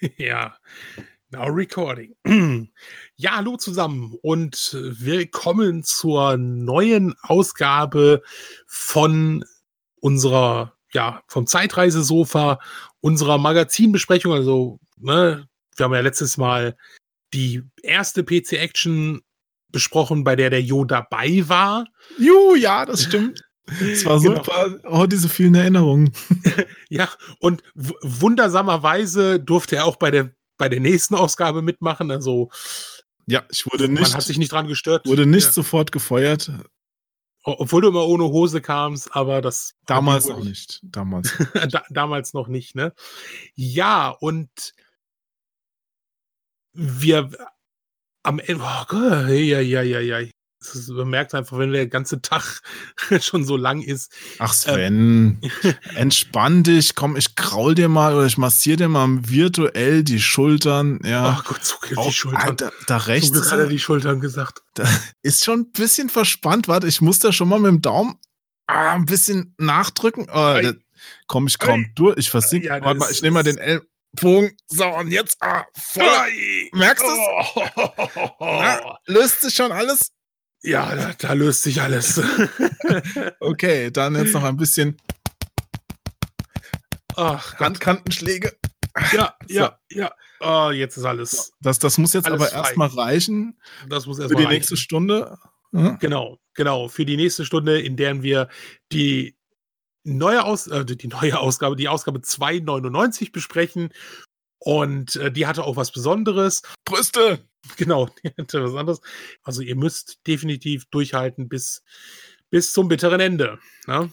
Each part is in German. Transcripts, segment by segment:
Ja, now recording. Ja, hallo zusammen und willkommen zur neuen Ausgabe von unserer, ja, vom Zeitreisesofa, unserer Magazinbesprechung. Also, ne, wir haben ja letztes Mal die erste PC-Action besprochen, bei der der Jo dabei war. Ju, ja, das stimmt. Es war Genau. super. Oh, diese vielen Erinnerungen. Ja, und wundersamerweise durfte er auch bei der, bei der nächsten Ausgabe mitmachen. Also, Ja, ich wurde man nicht, hat sich nicht dran gestört. wurde nicht Ja. sofort gefeuert. Obwohl du immer ohne Hose kamst, aber das. Damals noch nicht. Damals. da, damals noch nicht, ne? Ja, und wir am Ende, oh Gott, ja, ja, ja, ja. Es ist- Man merkt einfach, wenn der ganze Tag schon so lang ist. Ach Sven, entspann dich. Komm, ich kraul dir mal oder ich massiere dir mal virtuell die Schultern. Ja. Ach Gott, zucke Auch- die Schultern. ah, da, rechts Glück hat er die Schultern gesagt. da ist schon ein bisschen verspannt. Warte, ich muss da schon mal mit dem Daumen ah, ein bisschen nachdrücken. Oh, Ei. komm ich kaum durch. Ich versieg. Ja, Warte mal, ich nehme mal den Ellbogen. So, und jetzt ah, voll. Ei. Merkst du's? Oh. Ja, löst sich schon alles? Ja, da, da löst sich alles. Okay, dann jetzt noch ein bisschen Ach. Handkantenschläge. ja, ja, ja. Oh, jetzt ist alles. Das, das muss jetzt aber erstmal reichen Das muss für erstmal die reichen. nächste Stunde. Hm? Genau, genau. Für die nächste Stunde, in der wir die neue, Aus äh, die neue Ausgabe, die Ausgabe 299 besprechen. Und äh, die hatte auch was Besonderes. Brüste. Genau, die hatte was anderes. Also ihr müsst definitiv durchhalten bis, bis zum bitteren Ende. Ne?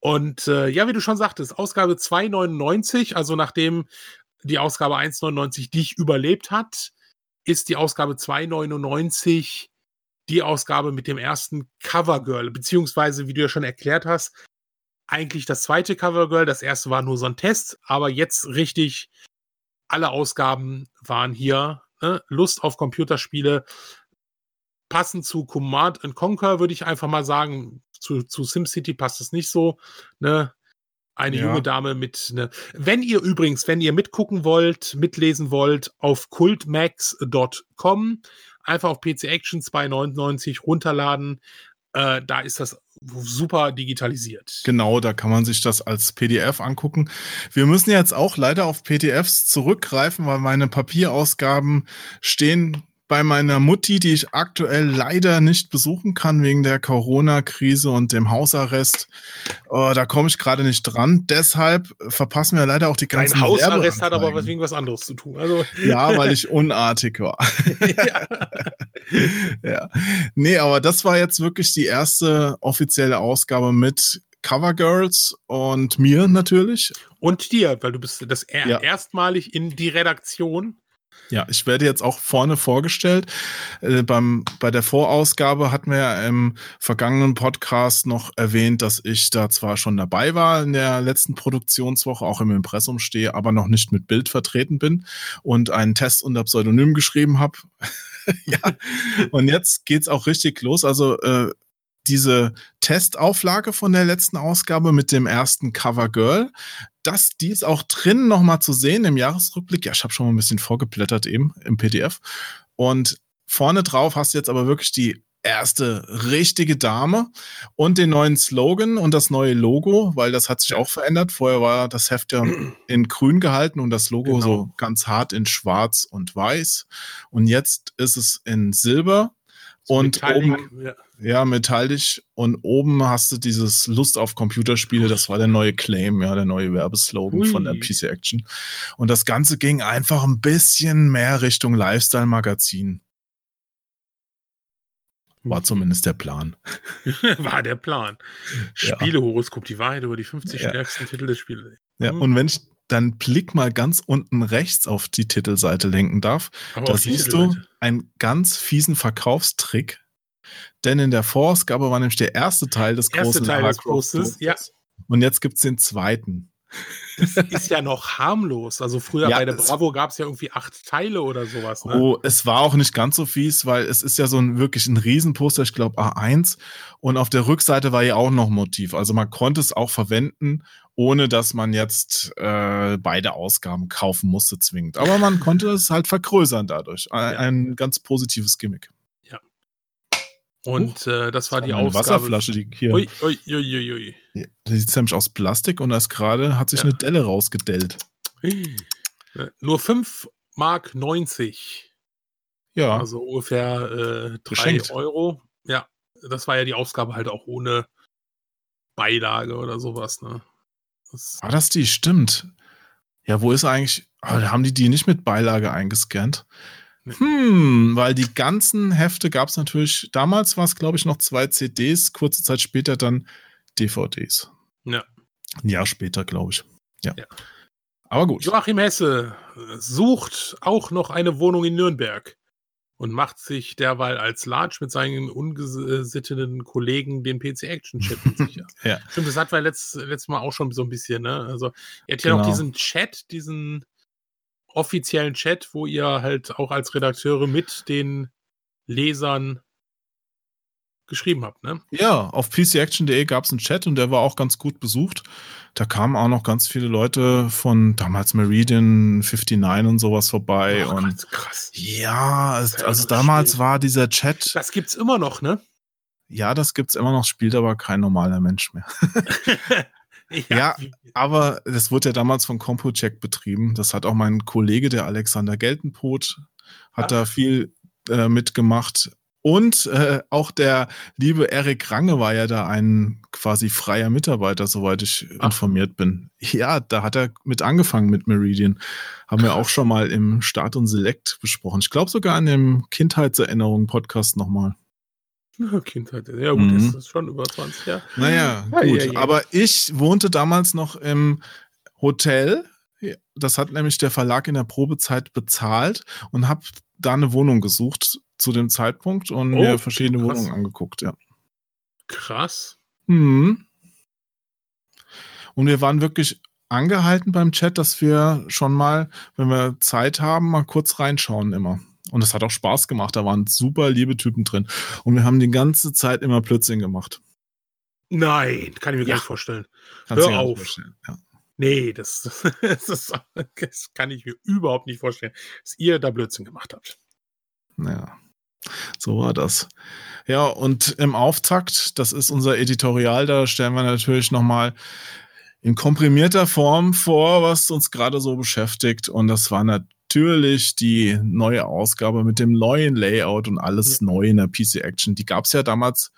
Und äh, ja, wie du schon sagtest, Ausgabe 299, also nachdem die Ausgabe 199 dich überlebt hat, ist die Ausgabe 299 die Ausgabe mit dem ersten Covergirl, beziehungsweise, wie du ja schon erklärt hast, eigentlich das zweite Covergirl. Das erste war nur so ein Test, aber jetzt richtig, alle Ausgaben waren hier. Ne? Lust auf Computerspiele, passend zu Command and Conquer, würde ich einfach mal sagen. Zu, zu SimCity passt es nicht so. Ne? Eine Ja. junge Dame mit. Ne? Wenn ihr übrigens, wenn ihr mitgucken wollt, mitlesen wollt, auf cultmax.com, einfach auf PC Action 299 runterladen. Äh, da ist das super digitalisiert. Genau, da kann man sich das als PDF angucken. Wir müssen jetzt auch leider auf PDFs zurückgreifen, weil meine Papierausgaben stehen bei meiner Mutti, die ich aktuell leider nicht besuchen kann wegen der Corona-Krise und dem Hausarrest. Oh, da komme ich gerade nicht dran. Deshalb verpassen wir leider auch die ganzen Ein Hausarrest hat aber was wegen was anderes zu tun. Also, Ja, weil ich unartig war. ja. ja. Nee, aber das war jetzt wirklich die erste offizielle Ausgabe mit Covergirls und mir natürlich. Und dir, weil du bist das er Ja. erstmalig in die Redaktion. Ja, ich werde jetzt auch vorne vorgestellt. Äh, beim, bei der Vorausgabe hatten wir ja im vergangenen Podcast noch erwähnt, dass ich da zwar schon dabei war in der letzten Produktionswoche, auch im Impressum stehe, aber noch nicht mit Bild vertreten bin und einen Test unter Pseudonym geschrieben habe. ja, und jetzt geht's auch richtig los. Also äh, diese Testauflage von der letzten Ausgabe mit dem ersten Cover Girl, das, die ist auch drin nochmal zu sehen im Jahresrückblick. Ja, ich habe schon mal ein bisschen vorgeblättert eben im PDF. Und vorne drauf hast du jetzt aber wirklich die erste richtige Dame und den neuen Slogan und das neue Logo, weil das hat sich auch verändert. Vorher war das Heft ja in grün gehalten und das Logo Genau. so ganz hart in schwarz und weiß. Und jetzt ist es in silber und Metallic, oben ja. ja, metallisch. Und oben hast du dieses Lust auf Computerspiele. Das war der neue Claim, ja, der neue Werbeslogan Ui. von der PC Action. Und das Ganze ging einfach ein bisschen mehr Richtung Lifestyle-Magazin. War zumindest der Plan. War der Plan. Ja. Spielehoroskop, die Wahrheit über die 50 Ja. stärksten Titel des Spiels. Ja, Mhm. und wenn ich dann Blick mal ganz unten rechts auf die Titelseite lenken darf, Aber da siehst du einen ganz fiesen Verkaufstrick. Denn in der Vorausgabe war nämlich der erste Teil des Erste großen Teil des Postes, ja. Und jetzt gibt's den zweiten. Das ist ja noch harmlos. Also früher Ja, bei der Bravo gab es ja irgendwie acht Teile oder sowas. Ne? Oh, es war auch nicht ganz so fies, weil es ist ja so ein wirklich ein Riesenposter, ich glaube A1. Und auf der Rückseite war ja auch noch ein Motiv. Also man konnte es auch verwenden, ohne dass man jetzt äh, beide Ausgaben kaufen musste zwingend. Aber man konnte es halt vergrößern dadurch. Ein, Ja. ein ganz positives Gimmick. Und äh, das war die Ausgabe. Wasserflasche, die hier. Ui, ui, ui, ui, Die sieht nämlich aus Plastik und da ist gerade, hat sich Ja. eine Delle rausgedellt. Äh, Nur 5 Mark 90. Ja, Also ungefähr äh, 3 Geschenkt. Euro. Ja, das war ja die Ausgabe halt auch ohne Beilage oder sowas. Ne? Das, war das die? Stimmt. Ja, wo ist eigentlich, aber haben die die nicht mit Beilage eingescannt? Nee. Hm, weil die ganzen Hefte gab es natürlich, damals war es glaube ich noch zwei CDs, kurze Zeit später dann DVDs. Ja. Ein Jahr später, glaube ich. Ja. Ja. Aber gut. Joachim Hesse sucht auch noch eine Wohnung in Nürnberg und macht sich derweil als Large mit seinen ungesitteten Kollegen den PC-Action-Chat sicher. Ja. Stimmt, das hatten wir letzt, letztes Mal auch schon so ein bisschen, ne? Also, ihr habt ja noch Genau. diesen Chat, diesen offiziellen Chat, wo ihr halt auch als Redakteure mit den Lesern geschrieben habt, ne? Ja, auf pcaction.de gab es einen Chat und der war auch ganz gut besucht. Da kamen auch noch ganz viele Leute von damals Meridian 59 und sowas vorbei. Oh und Gott, krass. ja, Ja, also das damals Spiel. war dieser Chat, Das gibt's immer noch, ne? ja, das gibt's immer noch, spielt aber kein normaler Mensch mehr. Ja, wie- Aber das wurde ja damals von CompuCheck betrieben. Das hat auch mein Kollege, der Alexander Geltenbrot, hat Ach. da viel äh, mitgemacht. Und äh, auch der liebe Erik Range war ja da ein quasi freier Mitarbeiter, soweit ich Ach. informiert bin. Ja, da hat er mit angefangen mit Meridian. Haben wir auch schon mal im Start und Select besprochen. Ich glaube sogar in dem Kindheitserinnerungen-Podcast nochmal. Ja, Kindheit. Ja, gut, Mhm. das ist schon über 20 Jahre. Naja, Ja, gut. ja, ja. Aber ich wohnte damals noch im Hotel. Das hat nämlich der Verlag in der Probezeit bezahlt und habe da eine Wohnung gesucht zu dem Zeitpunkt und Oh, mir verschiedene krass. Wohnungen angeguckt, ja. Krass. Mhm. Und wir waren wirklich angehalten beim Chat, dass wir schon mal, wenn wir Zeit haben, mal kurz reinschauen immer. Und es hat auch Spaß gemacht. Da waren super liebe Typen drin. Und wir haben die ganze Zeit immer Plötzchen gemacht. Nein, kann ich mir Ja. gar nicht vorstellen. Kannst Hör auf. vorstellen, Ja. Nee, das, das, ist, das kann ich mir überhaupt nicht vorstellen, dass ihr da Blödsinn gemacht habt. Ja, so war das. Ja, und im Auftakt, das ist unser Editorial, da stellen wir natürlich nochmal in komprimierter Form vor, was uns gerade so beschäftigt. Und das war natürlich die neue Ausgabe mit dem neuen Layout und alles neu in der PC Action. Die gab es ja damals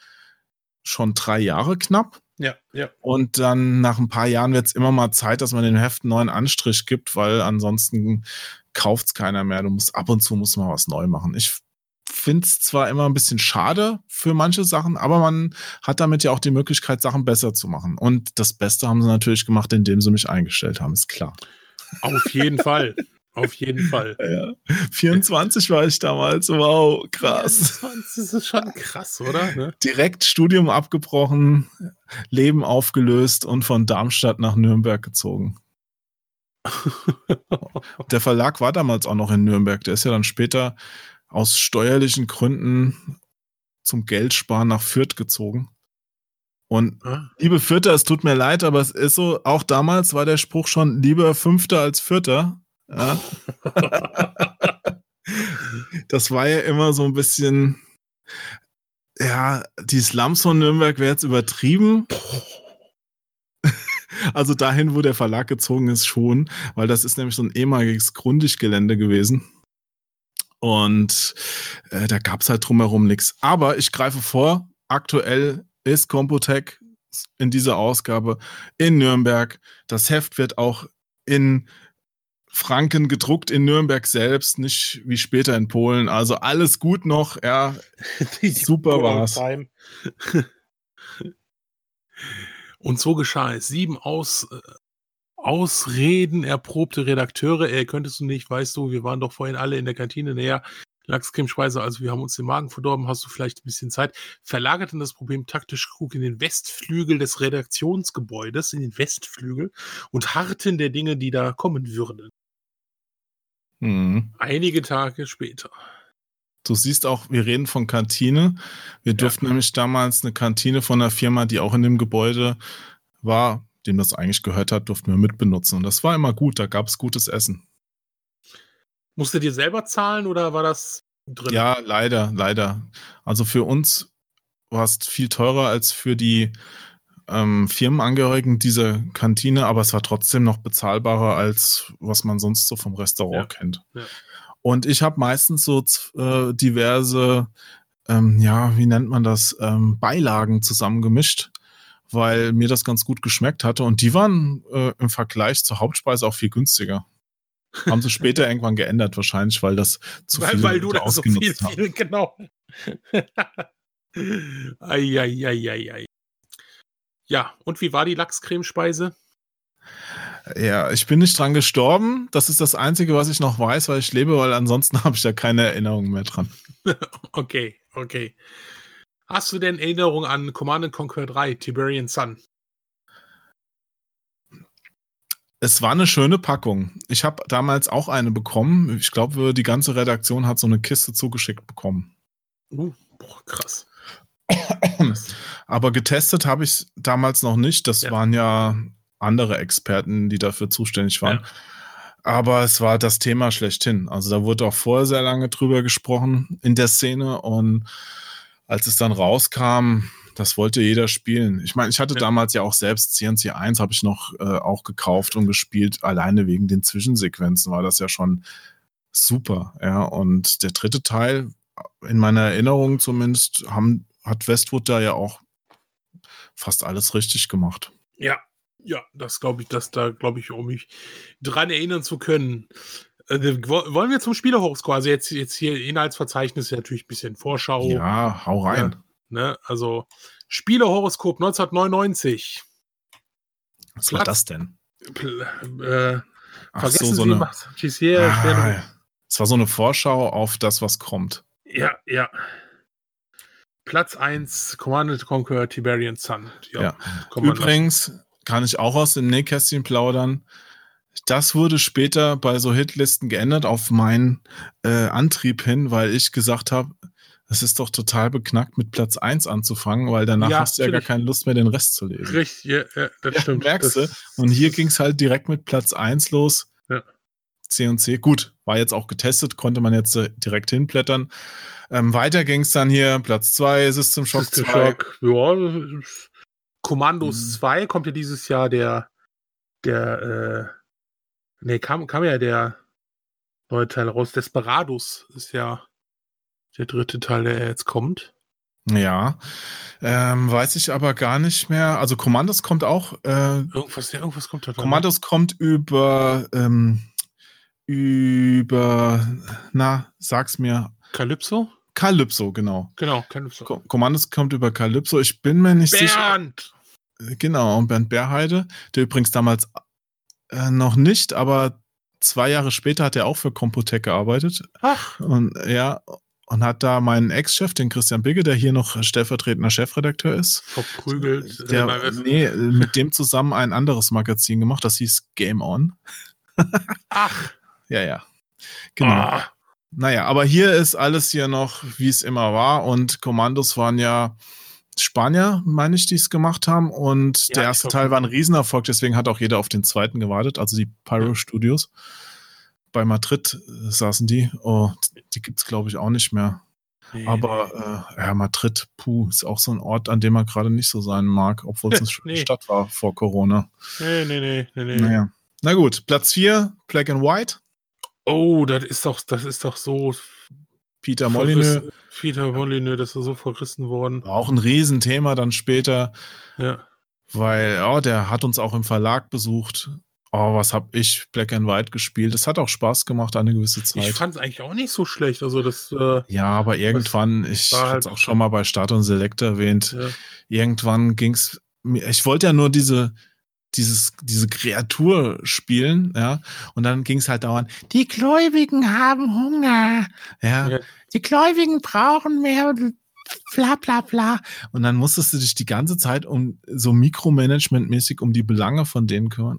schon drei Jahre knapp. Ja, ja. Und dann nach ein paar Jahren wird es immer mal Zeit, dass man den Heft einen neuen Anstrich gibt, weil ansonsten kauft es keiner mehr. Du musst ab und zu muss man was neu machen. Ich finde es zwar immer ein bisschen schade für manche Sachen, aber man hat damit ja auch die Möglichkeit, Sachen besser zu machen. Und das Beste haben sie natürlich gemacht, indem sie mich eingestellt haben, ist klar. Auf jeden Fall. Auf jeden Fall. Ja. 24 war ich damals. Wow, krass. Das ist schon krass, oder? Ne? Direkt Studium abgebrochen, Leben aufgelöst und von Darmstadt nach Nürnberg gezogen. Der Verlag war damals auch noch in Nürnberg. Der ist ja dann später aus steuerlichen Gründen zum Geldsparen nach Fürth gezogen. Und Ah, liebe Vierter, es tut mir leid, aber es ist so, auch damals war der Spruch schon lieber Fünfter als Vierter. Ja. das war ja immer so ein bisschen, ja, die Slums von Nürnberg wäre jetzt übertrieben. Also dahin, wo der Verlag gezogen ist, schon, weil das ist nämlich so ein ehemaliges Grundiggelände gewesen. Und äh, da gab es halt drumherum nichts. Aber ich greife vor, aktuell ist Computec in dieser Ausgabe in Nürnberg. Das Heft wird auch in Franken gedruckt, in Nürnberg selbst, nicht wie später in Polen. Also alles gut noch, ja. die Super war's. time. Und so geschah es. Sieben aus, äh, Ausreden erprobte Redakteure. Äh, könntest du nicht, weißt du, wir waren doch vorhin alle in der Kantine näher. Lachscremespeise, also wir haben uns den Magen verdorben, hast du vielleicht ein bisschen Zeit, verlagerten das Problem taktisch klug in den Westflügel des Redaktionsgebäudes, in den Westflügel und harrten der Dinge, die da kommen würden. Mhm. Einige Tage später. Du siehst auch, wir reden von Kantine. Wir durften ja. nämlich damals eine Kantine von einer Firma, die auch in dem Gebäude war, dem das eigentlich gehört hat, durften wir mitbenutzen. Und das war immer gut, da gab es gutes Essen. Musstet ihr selber zahlen oder war das drin? Ja, leider, leider. Also für uns war es viel teurer als für die ähm, Firmenangehörigen dieser Kantine, aber es war trotzdem noch bezahlbarer als was man sonst so vom Restaurant ja. kennt. Ja. Und ich habe meistens so äh, diverse, ähm, ja, wie nennt man das, ähm, Beilagen zusammengemischt, weil mir das ganz gut geschmeckt hatte. Und die waren äh, im Vergleich zur Hauptspeise auch viel günstiger. Haben sie später irgendwann geändert, wahrscheinlich, weil das zu weil, viel weil du das so viel, viel, genau. Eieieiei. Ja, und wie war die Lachscremespeise? Ja, ich bin nicht dran gestorben. Das ist das Einzige, was ich noch weiß, weil ich lebe, weil ansonsten habe ich da keine Erinnerung mehr dran. okay, okay. Hast du denn Erinnerung an Command Conquer 3, Tiberian Sun? Es war eine schöne Packung. Ich habe damals auch eine bekommen. Ich glaube, die ganze Redaktion hat so eine Kiste zugeschickt bekommen. Uh, boah, krass. Aber getestet habe ich damals noch nicht. Das ja. waren ja andere Experten, die dafür zuständig waren. Ja. Aber es war das Thema schlechthin. Also da wurde auch vorher sehr lange drüber gesprochen in der Szene und als es dann rauskam, das wollte jeder spielen. Ich meine, ich hatte ja. damals ja auch selbst CNC 1 habe ich noch äh, auch gekauft und gespielt. Alleine wegen den Zwischensequenzen war das ja schon super. Ja, und der dritte Teil, in meiner Erinnerung zumindest, haben, hat Westwood da ja auch fast alles richtig gemacht. Ja, ja, das glaube ich, dass da glaube ich, um mich dran erinnern zu können. Äh, wollen wir zum Spielerhoroskop? Also jetzt, jetzt hier Inhaltsverzeichnis natürlich ein bisschen Vorschau. Ja, hau rein. Ja, ne? Also Spielerhoroskop 1999. Was Platz, war das denn? Äh, Ach vergessen so, so Sie, eine, ah, Es war so eine Vorschau auf das, was kommt. Ja, ja. Platz 1, Command Conquer Tiberian Sun. Ja, ja. Übrigens, kann ich auch aus dem Nähkästchen plaudern. Das wurde später bei so Hitlisten geändert auf meinen äh, Antrieb hin, weil ich gesagt habe, es ist doch total beknackt, mit Platz 1 anzufangen, weil danach ja, hast du ja gar keine Lust mehr, den Rest zu lesen. Richtig, ja, ja das ja, stimmt. Merkst du? Und hier ging es halt direkt mit Platz 1 los. Ja. C und C. Gut, war jetzt auch getestet, konnte man jetzt äh, direkt hinblättern. Ähm, weiter ging es dann hier, Platz 2, System Shock System 2. Shock, ja, Kommandos mhm. 2 kommt ja dieses Jahr der, der, äh, nee, kam, kam ja der neue Teil raus. Desperados ist ja der dritte Teil, der jetzt kommt. Ja, ähm, weiß ich aber gar nicht mehr. Also Kommandos kommt auch. Äh, irgendwas, ja, irgendwas kommt da. Kommandos ne? kommt über, ähm, über, na, sag's mir. Calypso? Calypso, genau. Genau, Calypso. Ko Kommandos kommt über Calypso. Ich bin mir nicht Bernd! sicher. Bernd! Genau, und Bernd Bärheide, der übrigens damals äh, noch nicht, aber zwei Jahre später hat er auch für Computec gearbeitet. Ach. Und ja, und hat da meinen Ex-Chef, den Christian Bigge, der hier noch stellvertretender Chefredakteur ist. Verprügelt. Äh, der, nee, mit dem zusammen ein anderes Magazin gemacht, das hieß Game On. Ach. Ja, ja. Genau. Ah. Naja, aber hier ist alles hier noch, wie es immer war. Und Kommandos waren ja Spanier, meine ich, die es gemacht haben. Und ja, der erste Teil war ein Riesenerfolg, deswegen hat auch jeder auf den zweiten gewartet, also die Pyro Studios. Bei Madrid äh, saßen die. Oh, die gibt es, glaube ich, auch nicht mehr. Nee, Aber nee. Äh, ja, Madrid, puh, ist auch so ein Ort, an dem man gerade nicht so sein mag, obwohl es eine nee. Stadt war vor Corona. Nee, nee, nee, nee, nee. Naja. Na gut, Platz 4, Black and White. Oh, das ist doch, das ist doch so. Peter Molyneux. Peter Molyneux, das ist so verrissen worden. Auch ein Riesenthema dann später. Ja. Weil, oh, der hat uns auch im Verlag besucht. Oh, was hab ich Black and White gespielt? Es hat auch Spaß gemacht eine gewisse Zeit. Ich fand es eigentlich auch nicht so schlecht. Also das. Äh, ja, aber irgendwann, ich habe es halt auch schon mal bei Start und Select erwähnt. Ja. Irgendwann ging es. Ich wollte ja nur diese dieses, diese Kreatur spielen, ja. Und dann ging es halt dauernd, die Gläubigen haben Hunger, ja. ja. Die Gläubigen brauchen mehr bla bla bla. Und dann musstest du dich die ganze Zeit um so Mikromanagement-mäßig um die Belange von denen kümmern.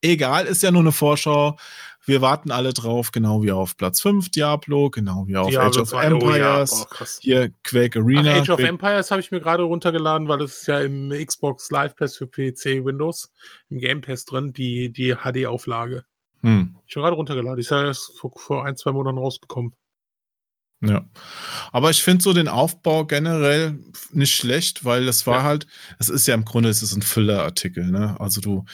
Egal, ist ja nur eine Vorschau. Wir warten alle drauf, genau wie auf Platz 5 Diablo, genau wie auf Diablo Age of 2, Empires. Oh ja. oh, hier Quake Arena. Ach, Age of Empires habe ich mir gerade runtergeladen, weil es ist ja im Xbox Live Pass für PC Windows im Game Pass drin, die, die HD-Auflage. Hm. Ich habe gerade runtergeladen. ist ja erst vor, vor ein, zwei Monaten rausgekommen. Ja. Aber ich finde so den Aufbau generell nicht schlecht, weil es war ja. halt, es ist ja im Grunde, es ist ein Füllerartikel, ne? Also du,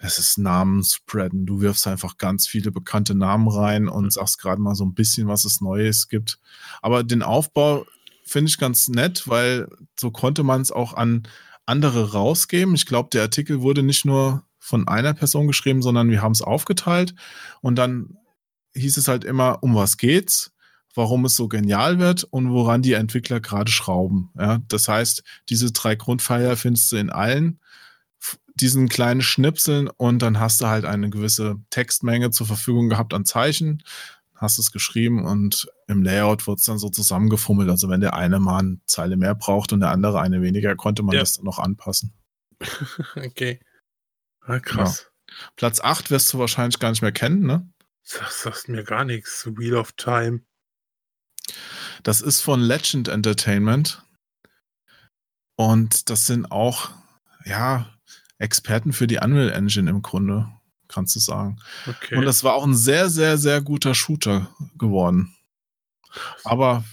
es ist Namenspreaden. Du wirfst einfach ganz viele bekannte Namen rein und sagst gerade mal so ein bisschen, was es Neues gibt. Aber den Aufbau finde ich ganz nett, weil so konnte man es auch an andere rausgeben. Ich glaube, der Artikel wurde nicht nur von einer Person geschrieben, sondern wir haben es aufgeteilt und dann hieß es halt immer, um was geht's? warum es so genial wird und woran die Entwickler gerade schrauben. Ja, das heißt, diese drei Grundpfeiler findest du in allen diesen kleinen Schnipseln und dann hast du halt eine gewisse Textmenge zur Verfügung gehabt an Zeichen, hast es geschrieben und im Layout wird es dann so zusammengefummelt. Also wenn der eine mal eine Zeile mehr braucht und der andere eine weniger, konnte man ja. das dann noch anpassen. okay. Ah, krass. Ja. Platz 8 wirst du wahrscheinlich gar nicht mehr kennen, ne? Das sagt mir gar nichts. Wheel of Time. Das ist von Legend Entertainment. Und das sind auch, ja, Experten für die Unreal Engine im Grunde, kannst du sagen. Okay. Und das war auch ein sehr, sehr, sehr guter Shooter geworden. Aber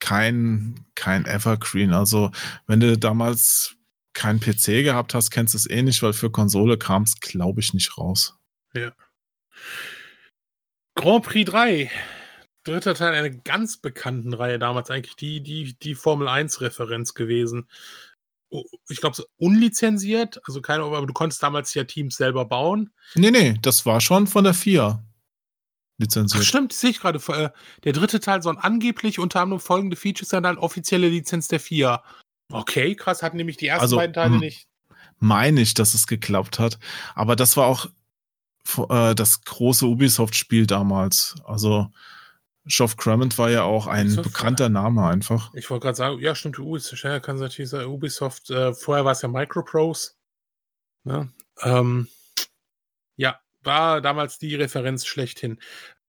kein, kein Evergreen. Also, wenn du damals keinen PC gehabt hast, kennst du es eh nicht, weil für Konsole kam es, glaube ich, nicht raus. Ja. Grand Prix 3 dritter Teil einer ganz bekannten Reihe damals eigentlich, die, die, die Formel 1-Referenz gewesen. Oh, ich glaube, unlizenziert, also keine, aber du konntest damals ja Teams selber bauen. Nee, nee, das war schon von der FIA lizenziert. Ach, stimmt, sehe ich gerade. Äh, der dritte Teil soll angeblich unter anderem folgende Features sein, dann offizielle Lizenz der FIA. Okay, krass, hatten nämlich die ersten also, beiden Teile nicht. Meine ich, dass es geklappt hat. Aber das war auch äh, das große Ubisoft-Spiel damals. Also Geoff Crummett war ja auch ein Ubisoft, bekannter Name einfach. Ich wollte gerade sagen, ja, stimmt, Ubisoft, kann natürlich sein, Ubisoft, äh, vorher war es ja Microprose. Ne? Ähm, ja, war damals die Referenz schlechthin.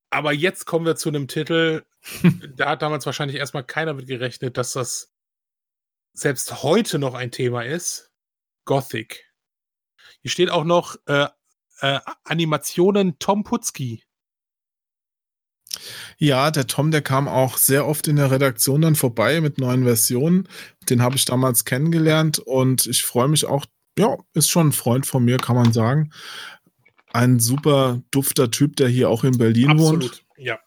Aber jetzt kommen wir zu einem Titel, da hat damals wahrscheinlich erstmal keiner mit gerechnet, dass das selbst heute noch ein Thema ist. Gothic. Hier steht auch noch äh, äh, Animationen Tom Putzki. Ja, der Tom, der kam auch sehr oft in der Redaktion dann vorbei mit neuen Versionen. Den habe ich damals kennengelernt und ich freue mich auch, ja, ist schon ein Freund von mir, kann man sagen. Ein super dufter Typ, der hier auch in Berlin absolut. wohnt. Ja,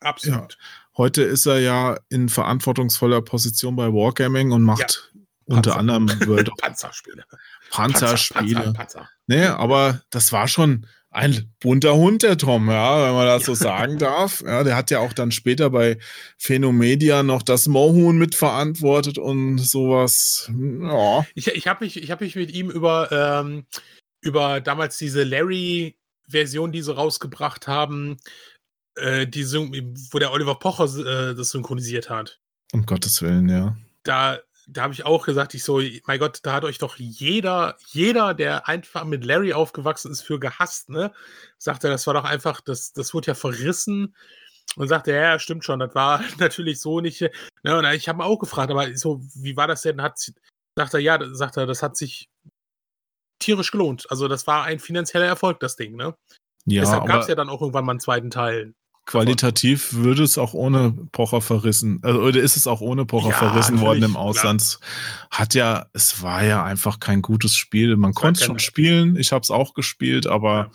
absolut. Ja. Heute ist er ja in verantwortungsvoller Position bei Wargaming und macht ja. unter anderem World of Panzerspiele. Panzerspiele. Panzer, Panzer, Panzer. Nee, aber das war schon, ein bunter Hund, der Tom, ja, wenn man das so sagen darf. Ja, der hat ja auch dann später bei Phenomedia noch das Mohun mitverantwortet und sowas. Ja. Ich, ich habe mich, hab mich mit ihm über, ähm, über damals diese Larry-Version, die sie rausgebracht haben, äh, die, wo der Oliver Pocher äh, das synchronisiert hat. Um Gottes Willen, ja. Da da habe ich auch gesagt, ich so, mein Gott, da hat euch doch jeder, jeder, der einfach mit Larry aufgewachsen ist, für gehasst, ne? Sagte, das war doch einfach, das, das wurde ja verrissen. Und sagte, ja, stimmt schon, das war natürlich so nicht. Ne? Und ich habe auch gefragt, aber so, wie war das denn? Hat, sagt er, ja, sagt er, das hat sich tierisch gelohnt. Also, das war ein finanzieller Erfolg, das Ding, ne? Ja, Deshalb gab es ja dann auch irgendwann mal einen zweiten Teil. Qualitativ würde es auch ohne Pocher verrissen, äh, oder ist es auch ohne Pocher ja, verrissen worden im Ausland. Klar. Hat ja, es war ja einfach kein gutes Spiel. Man konnte es schon spielen, ich habe es auch gespielt, aber ja.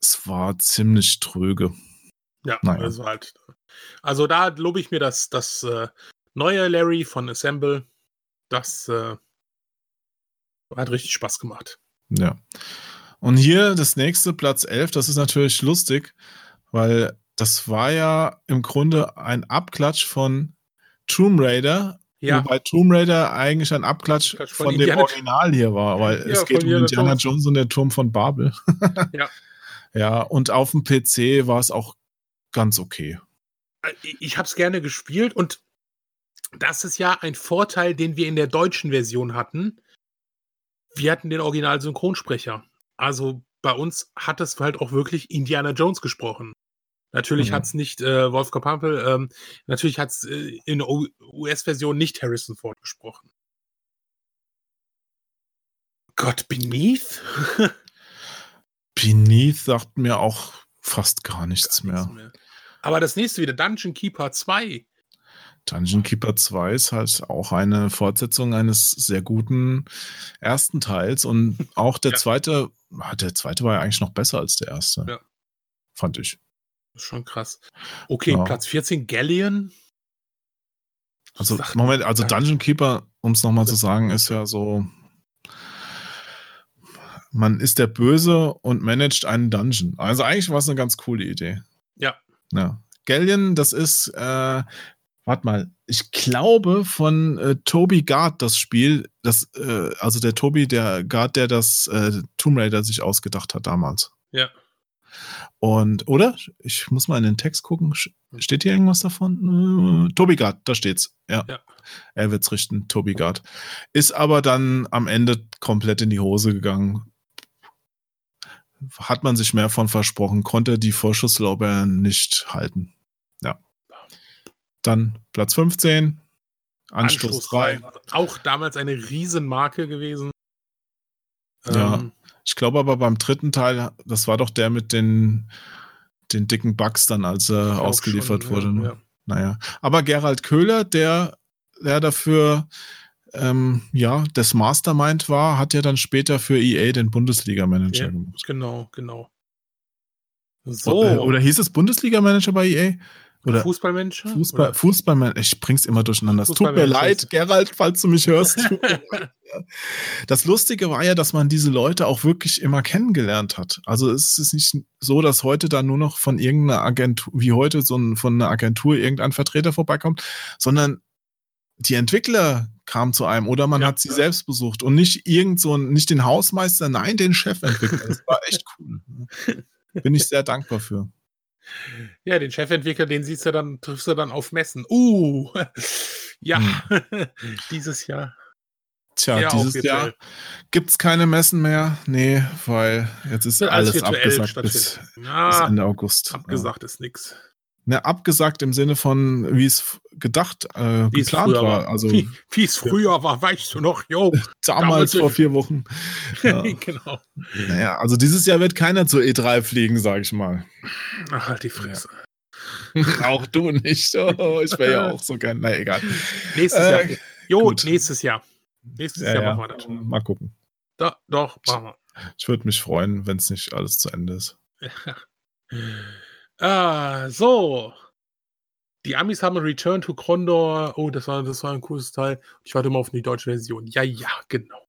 es war ziemlich tröge. Ja, naja. also halt. Also da lobe ich mir das, das äh, neue Larry von Assemble. Das äh, hat richtig Spaß gemacht. Ja. Und hier das nächste, Platz 11, das ist natürlich lustig weil das war ja im Grunde ein Abklatsch von Tomb Raider Ja. Wobei Tomb Raider eigentlich ein Abklatsch Abklatsch von, von dem Original hier war, weil Ja, es geht um Indiana Jones. Jones und der Turm von Babel. Ja. Ja, und auf dem PC war es auch ganz okay. Äh, ich habe es gerne gespielt und das ist ja ein Vorteil, den wir in der deutschen Version hatten. Wir hatten den Original-Synchronsprecher. Also bei uns hat es halt auch wirklich Indiana Jones gesprochen. Natürlich Mhm. hat es nicht äh, Wolfgang Pampel, ähm, natürlich hat es äh, in der US-Version nicht Harrison Ford gesprochen. Gott, Beneath? Beneath sagt mir auch fast gar nichts mehr. Aber das nächste wieder, Dungeon Keeper 2. Dungeon Keeper 2 ist halt auch eine Fortsetzung eines sehr guten ersten Teils und auch der Ja. zweite, ah, der zweite war ja eigentlich noch besser als der erste. Ja. Fand ich. Schon krass. Okay, Ja. Platz 14, Galleon. Also, Moment, also Dungeon Keeper, um es nochmal zu sagen, ist ja so, man ist der Böse und managt einen Dungeon. Also eigentlich war es eine ganz coole Idee. Ja. Ja. Galleon, das ist, äh, warte mal, ich glaube von äh, Toby Gard das Spiel, das, äh, also der Toby, der Gard, der das äh, Tomb Raider sich ausgedacht hat damals. Ja. Und, oder? Ich muss mal in den Text gucken. Steht hier irgendwas davon? Äh, Toby Gard, da steht's. Ja. Ja. Er wird's richten, Toby Gard. Ist aber dann am Ende komplett in die Hose gegangen. Hat man sich mehr von versprochen, konnte die Vorschusslorbeeren nicht halten. Ja. Dann Platz 15. Anstoß 3. Auch damals eine Riesenmarke gewesen. Ja. Ähm, Ich glaube aber beim dritten Teil, das war doch der mit den, den dicken Bugs dann, als er ausgeliefert schon, wurde. ne? Ja, ja. Naja. Aber Gerald Köhler, der, der dafür ähm, ja, das Mastermind war, hat ja dann später für EA den Bundesliga-Manager Ja. gemacht. Genau, genau. So, äh, Oder hieß es Bundesliga-Manager bei EA? Oder Fußballmensch? Fußball, Oder? Fußballman, ich bring's immer durcheinander. Es tut mir Fußballmanager leid, Gerald, falls du mich hörst. Ja. Das Lustige war ja, dass man diese Leute auch wirklich immer kennengelernt hat. Also es ist nicht so, dass heute da nur noch von irgendeiner Agentur, wie heute so ein, von einer Agentur irgendein Vertreter vorbeikommt, sondern die Entwickler kamen zu einem oder man Ja. hat sie selbst besucht und nicht irgend so ein, nicht den Hausmeister, nein, den Chefentwickler. Das war echt cool. Bin ich sehr dankbar für. Ja, den Chefentwickler, den siehst du dann, triffst du dann auf Messen. Uh, ja, dieses Jahr. Tja, Ja, dieses. Jahr gibt's keine Messen mehr. Nee, weil jetzt ist alles abgesagt bis, bis Ja, Ende August. abgesagt ist nix. Ne, abgesagt im Sinne von, wie es gedacht, äh, Wie es geplant früher war. war. Also Wie es früher war, weißt du noch, jo. damals damals- vor vier Wochen. Ja. genau. naja, also dieses Jahr wird keiner zur E3 fliegen, sag ich mal. Ach, halt die Fresse. auch du nicht. Oh, ich wäre ja auch so gern. Na egal. Nächstes Äh, Jahr. Jo, gut. nächstes Jahr. Nächstes Ja, Jahr ja. machen wir das. Mal gucken. Da, doch, machen wir. Ich würde mich freuen, wenn es nicht alles zu Ende ist. Ah, so. Die Amis haben Return to Condor. Oh, das war, das war ein cooles Teil. Ich warte mal auf die deutsche Version. Ja, ja, genau.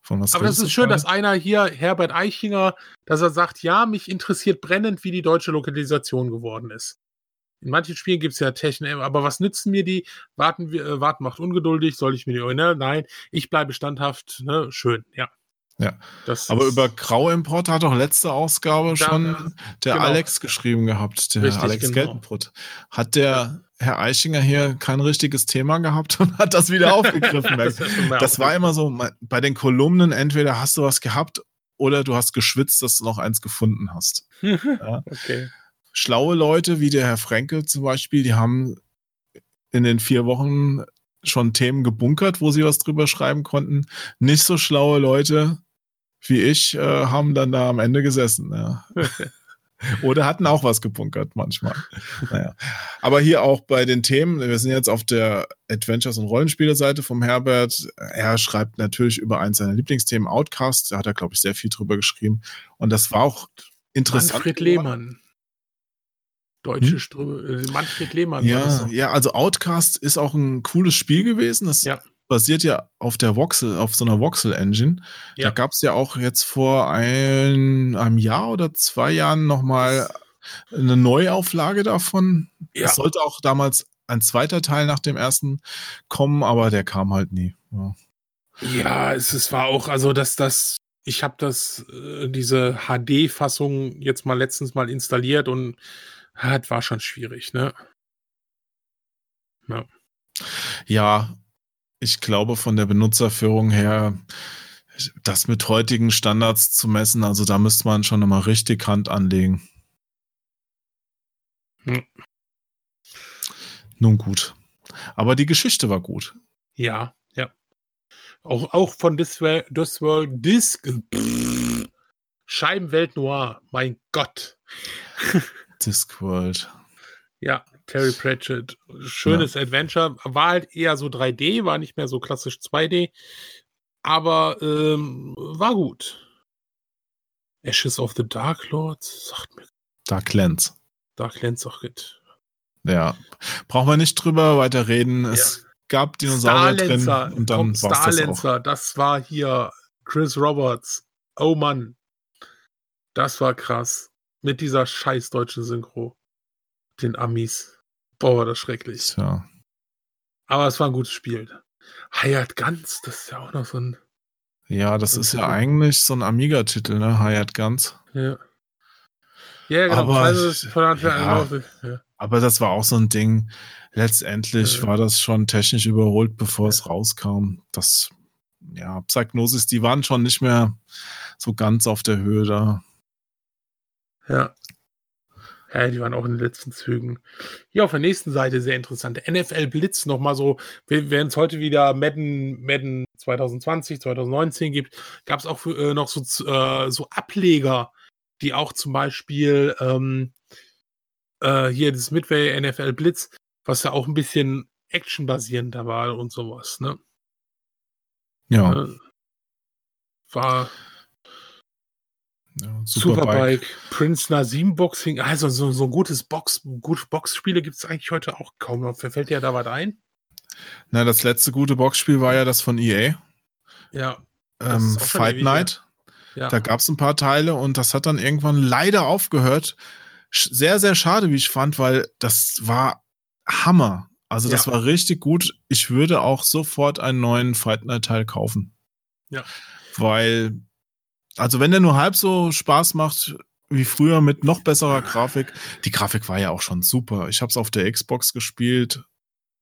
Von was Aber das ist schön, gerade? dass einer hier, Herbert Eichinger, dass er sagt, ja, mich interessiert brennend, wie die deutsche Lokalisation geworden ist. In manchen Spielen gibt es ja Technik, aber was nützen mir die? Warten wir, äh, warten macht ungeduldig, soll ich mir die, ne? Nein, ich bleibe standhaft, ne? Schön, ja. Ja. Das Aber über Grauimport hat doch letzte Ausgabe Da- schon der genau. Alex geschrieben gehabt, der Richtig, Alex genau. Geltenbrot. Hat der Herr Eichinger hier kein richtiges Thema gehabt und hat das wieder aufgegriffen? Das das war immer so, bei den Kolumnen, entweder hast du was gehabt oder du hast geschwitzt, dass du noch eins gefunden hast. Ja. okay. Schlaue Leute wie der Herr Frenkel zum Beispiel, die haben in den vier Wochen schon Themen gebunkert, wo sie was drüber schreiben konnten. Nicht so schlaue Leute wie ich äh, haben dann da am Ende gesessen. Ja. Oder hatten auch was gebunkert manchmal. Naja. Aber hier auch bei den Themen, wir sind jetzt auf der Adventures- und Rollenspiele-Seite vom Herbert. Er schreibt natürlich über eins seiner Lieblingsthemen, Outcast. Da hat er, glaube ich, sehr viel drüber geschrieben. Und das war auch interessant. Manfred Lehmann. Deutsche Ströme, äh, Manfred Lehmann. Hm? Ja, ja, also Outcast ist auch ein cooles Spiel gewesen. Das Ja. Basiert ja auf der Voxel, auf so einer Voxel-Engine. Ja. Da gab es ja auch jetzt vor ein, einem Jahr oder zwei Jahren nochmal eine Neuauflage davon. Ja. Es sollte auch damals ein zweiter Teil nach dem ersten kommen, aber der kam halt nie. Ja, ja es, es war auch, also dass das, ich habe das, äh, diese HD-Fassung jetzt mal letztens mal installiert und das war schon schwierig, ne? Ja. ja, ich glaube von der Benutzerführung her, das mit heutigen Standards zu messen, also da müsste man schon nochmal richtig Hand anlegen. Hm. Nun gut. Aber die Geschichte war gut. Ja, ja. Auch, auch von This World, This World Disc. Pff, Scheibenwelt Noir. Mein Gott. Discworld. Ja, Terry Pratchett. Schönes ja. Adventure. War halt eher so 3D, war nicht mehr so klassisch 2D. Aber ähm, war gut. Ashes of the Dark Lords, sagt mir. Dark Lens. Dark Lens auch gut. Ja. Brauchen wir nicht drüber weiter reden. Es ja. gab Dinosaurier drin und dann war Starlancer, das, das war hier Chris Roberts. Oh Mann. Das war krass. Mit dieser scheiß deutschen Synchro. Den Amis. Boah, war das schrecklich. Ja. Aber es war ein gutes Spiel. Hired Guns, das ist ja auch noch so ein. Ja, das ist ja eigentlich so ein Amiga-Titel, ne? Hired Guns. Ja. Ja, genau. Aber, also, ja, ja. aber das war auch so ein Ding. Letztendlich ja. war das schon technisch überholt, bevor es rauskam. Das, ja, Psychnosis, die waren schon nicht mehr so ganz auf der Höhe da. Ja. Ja, die waren auch in den letzten Zügen. Hier auf der nächsten Seite sehr interessant. NFL Blitz nochmal so, während es heute wieder Madden, Madden 2020, 2019 gibt, gab es auch für, äh, noch so, äh, so Ableger, die auch zum Beispiel ähm, äh, hier das Midway NFL Blitz, was ja auch ein bisschen actionbasierender war und sowas, ne? Ja. Äh, war ja, Superbike. Superbike, Prince Nasim Boxing, also so, so ein gutes Box, gute Boxspiele gibt es eigentlich heute auch kaum. Fällt dir da was ein? Na, das letzte gute Boxspiel war ja das von EA. Ja. Ähm, Fight Night. Ja. Da gab es ein paar Teile und das hat dann irgendwann leider aufgehört. Sehr, sehr schade, wie ich fand, weil das war Hammer. Also das ja. war richtig gut. Ich würde auch sofort einen neuen Fight Night Teil kaufen. Ja. Weil also wenn der nur halb so Spaß macht wie früher mit noch besserer Grafik, die Grafik war ja auch schon super. Ich habe es auf der Xbox gespielt,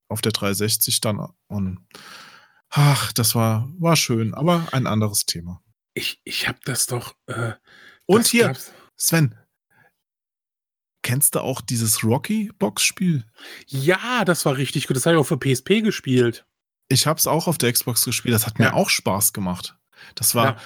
auf der 360 dann und ach, das war war schön, aber ein anderes Thema. Ich ich habe das doch äh, und das hier gab's. Sven, Kennst du auch dieses Rocky-Box-Spiel? Ja, das war richtig gut. Das habe ich auch für PSP gespielt. Ich habe es auch auf der Xbox gespielt. Das hat mir ja. auch Spaß gemacht. Das war ja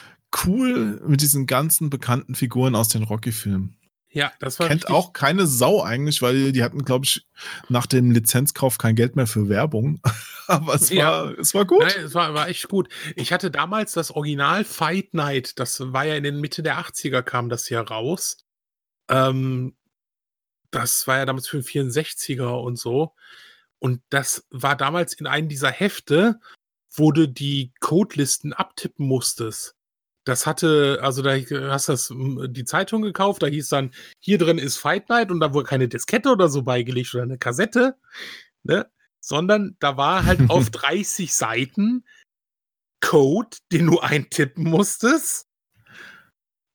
cool mit diesen ganzen bekannten Figuren aus den Rocky-Filmen. Ja, das war. Kennt auch keine Sau eigentlich, weil die hatten, glaube ich, nach dem Lizenzkauf kein Geld mehr für Werbung. Aber es ja. war, es war gut. Nein, es war, war echt gut. Ich hatte damals das Original Fight Night, das war ja in den Mitte der 80er kam das ja raus. Ähm, das war ja damals für den 64er und so. Und das war damals in einem dieser Hefte, wo du die Codelisten abtippen musstest das hatte, also da hast du die Zeitung gekauft, da hieß dann, hier drin ist Fight Night und da wurde keine Diskette oder so beigelegt oder eine Kassette, ne? Sondern da war halt auf 30 Seiten Code, den du eintippen musstest.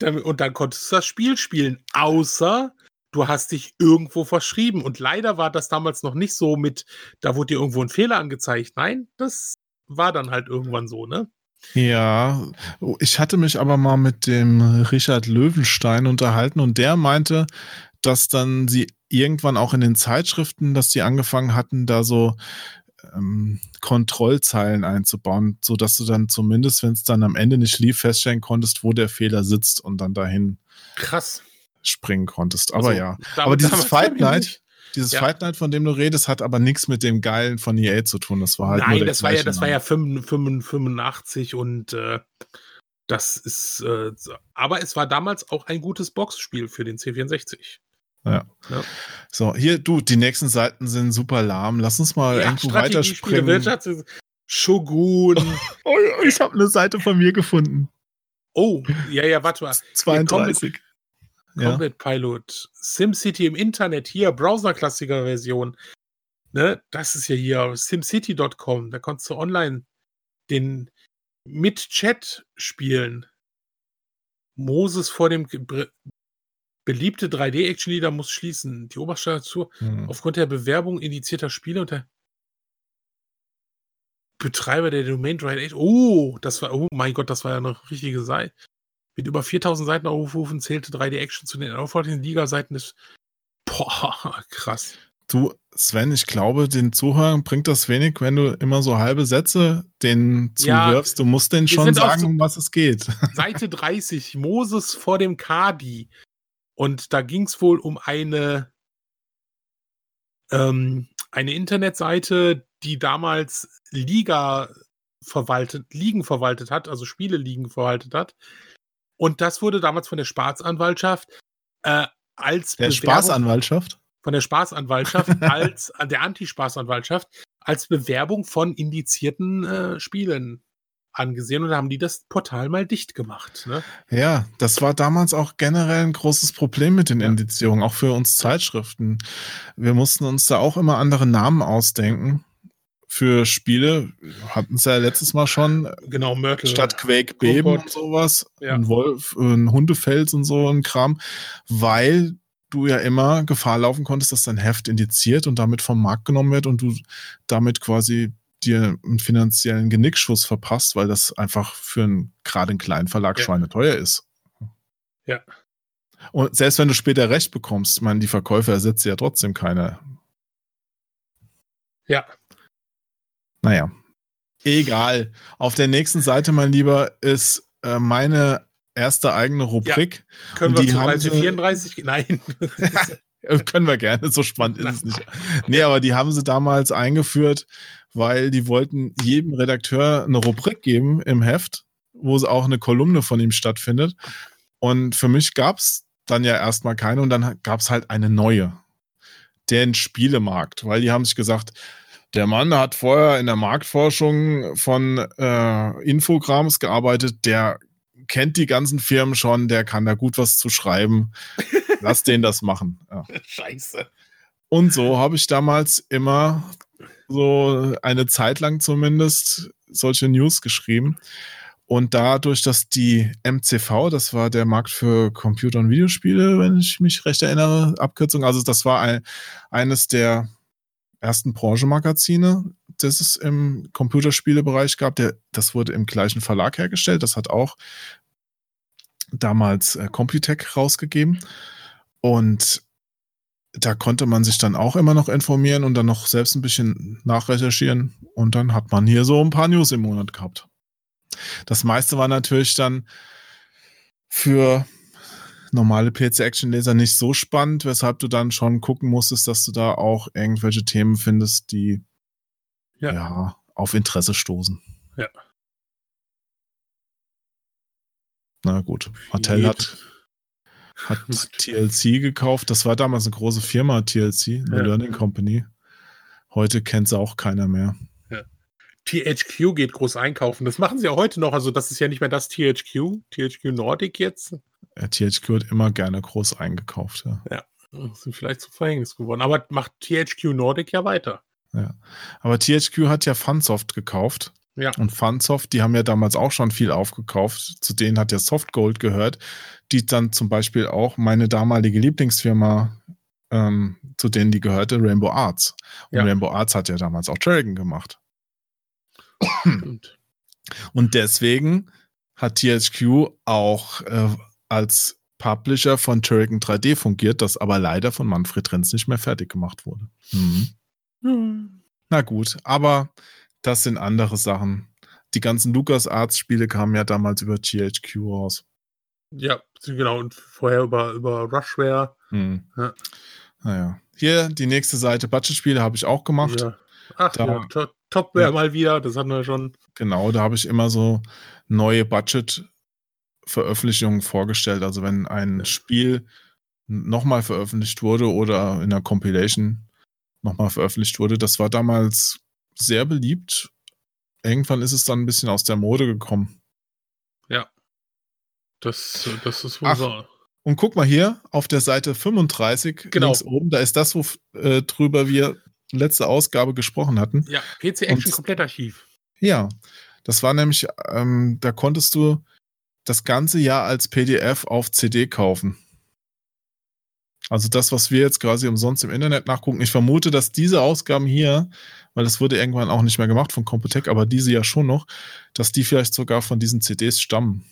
Und dann konntest du das Spiel spielen. Außer du hast dich irgendwo verschrieben. Und leider war das damals noch nicht so mit, da wurde dir irgendwo ein Fehler angezeigt. Nein, das war dann halt irgendwann so, ne? Ja, ich hatte mich aber mal mit dem Richard Löwenstein unterhalten und der meinte, dass dann sie irgendwann auch in den Zeitschriften, dass die angefangen hatten, da so ähm, Kontrollzeilen einzubauen, sodass du dann zumindest, wenn es dann am Ende nicht lief, feststellen konntest, wo der Fehler sitzt und dann dahin krass. springen konntest. Aber also, ja, aber dieses Fight Night, dieses ja. Fight Night, von dem du redest, hat aber nichts mit dem Geilen von EA zu tun. Das war halt Nein, das war ja, das war ja 85 und äh, das ist, äh, aber es war damals auch ein gutes Boxspiel für den C64. Ja. ja. So, hier, du, die nächsten Seiten sind super lahm. Lass uns mal ja, irgendwo weiterspringen. Wirtschaft, Shogun. oh, ich habe eine Seite von mir gefunden. Oh, ja, ja, warte mal. 32. Combat ja. Pilot, SimCity im Internet, hier, Browser-Klassiker-Version. ne, das ist ja hier SimCity.com, da konntest du online den mit Chat spielen. Moses vor dem beliebte 3D-Action-Leader muss schließen. Die Oberstatur hm. aufgrund der Bewerbung indizierter Spiele und der Betreiber der Domain Drive Oh, das war, oh mein Gott, das war ja eine richtige Seite. Mit über 4000 Seiten aufrufen zählte 3D Action zu den erfolgreichen Liga-Seiten des. Boah, krass. Du, Sven, ich glaube, den Zuhörern bringt das wenig, wenn du immer so halbe Sätze denen zuwirfst. Ja, du musst denen schon sagen, um was es geht. Seite 30, Moses vor dem Kadi. Und da ging es wohl um eine, ähm, eine Internetseite, die damals Liga verwaltet, Ligen verwaltet hat, also Spiele-Ligen verwaltet hat. Und das wurde damals von der Staatsanwaltschaft äh, als der Spaßanwaltschaft? Von der Spaßanwaltschaft als an der Antispaßanwaltschaft als Bewerbung von indizierten äh, Spielen angesehen und haben die das Portal mal dicht gemacht. Ne? Ja, das war damals auch generell ein großes Problem mit den Indizierungen, auch für uns Zeitschriften. Wir mussten uns da auch immer andere Namen ausdenken für Spiele. Hatten es ja letztes Mal schon. Genau, Mörtel. Statt Quake Beben und sowas. Ja. Ein Wolf, ein Hundefels und so ein Kram. Weil du ja immer Gefahr laufen konntest, dass dein Heft indiziert und damit vom Markt genommen wird und du damit quasi dir einen finanziellen Genickschuss verpasst, weil das einfach für einen gerade einen kleinen Verlag ja. schweineteuer ist. Ja. Und selbst wenn du später recht bekommst, ich meine, die Verkäufer ersetzt ja trotzdem keine. Ja, naja, egal. Auf der nächsten Seite, mein Lieber, ist äh, meine erste eigene Rubrik. Ja. Können wir zu Seite 34? Nein. Können wir gerne, so spannend ist es nicht. Nee, aber die haben sie damals eingeführt, weil die wollten jedem Redakteur eine Rubrik geben im Heft, wo auch eine Kolumne von ihm stattfindet. Und für mich gab es dann ja erstmal keine und dann gab es halt eine neue. Den Spielemarkt, weil die haben sich gesagt, der Mann hat vorher in der Marktforschung von äh, Infograms gearbeitet, der kennt die ganzen Firmen schon, der kann da gut was zu schreiben. Lass den das machen. Ja. Scheiße. Und so habe ich damals immer so eine Zeit lang zumindest solche News geschrieben. Und dadurch, dass die MCV, das war der Markt für Computer- und Videospiele, wenn ich mich recht erinnere, Abkürzung, also das war ein, eines der ersten Branchenmagazine, das es im Computerspielebereich gab. Der, das wurde im gleichen Verlag hergestellt. Das hat auch damals äh, Computec rausgegeben. Und da konnte man sich dann auch immer noch informieren und dann noch selbst ein bisschen nachrecherchieren. Und dann hat man hier so ein paar News im Monat gehabt. Das meiste war natürlich dann für normale PC-Action-Leser nicht so spannend, weshalb du dann schon gucken musstest, dass du da auch irgendwelche Themen findest, die ja, ja auf Interesse stoßen. Ja. Na gut. Mattel hat, hat TLC gekauft. Das war damals eine große Firma, TLC, eine ja. Learning Company. Heute kennt sie auch keiner mehr. Ja. THQ geht groß einkaufen. Das machen sie ja heute noch. Also, das ist ja nicht mehr das THQ, THQ Nordic jetzt. THQ wird immer gerne groß eingekauft. Ja. ja, sind vielleicht zu Verhängnis geworden. Aber macht THQ Nordic ja weiter. Ja, aber THQ hat ja Funsoft gekauft. Ja. Und Funsoft, die haben ja damals auch schon viel aufgekauft. Zu denen hat ja Softgold gehört, die dann zum Beispiel auch meine damalige Lieblingsfirma, ähm, zu denen die gehörte, Rainbow Arts. Und ja. Rainbow Arts hat ja damals auch Dragon gemacht. Und deswegen hat THQ auch äh, als Publisher von Turrican 3D fungiert, das aber leider von Manfred Renz nicht mehr fertig gemacht wurde. Mhm. Mhm. Na gut, aber das sind andere Sachen. Die ganzen LucasArts-Spiele kamen ja damals über THQ raus. Ja, genau, und vorher über, über Rushware. Mhm. Ja. Naja. Hier die nächste Seite Budget-Spiele habe ich auch gemacht. Ja. Ach da, ja, Top, Topware ja. mal wieder, das hatten wir schon. Genau, da habe ich immer so neue Budget- Veröffentlichungen vorgestellt. Also wenn ein Spiel nochmal veröffentlicht wurde oder in einer Compilation nochmal veröffentlicht wurde, das war damals sehr beliebt. Irgendwann ist es dann ein bisschen aus der Mode gekommen. Ja. Das, das ist wohl Ach, so. Und guck mal hier auf der Seite 35 genau. links oben, da ist das, wo äh, drüber wir letzte Ausgabe gesprochen hatten. Ja, PC Action Komplettarchiv. Ja, das war nämlich, ähm, da konntest du das ganze Jahr als PDF auf CD kaufen. Also das, was wir jetzt quasi umsonst im Internet nachgucken. Ich vermute, dass diese Ausgaben hier, weil das wurde irgendwann auch nicht mehr gemacht von Computec, aber diese ja schon noch, dass die vielleicht sogar von diesen CDs stammen.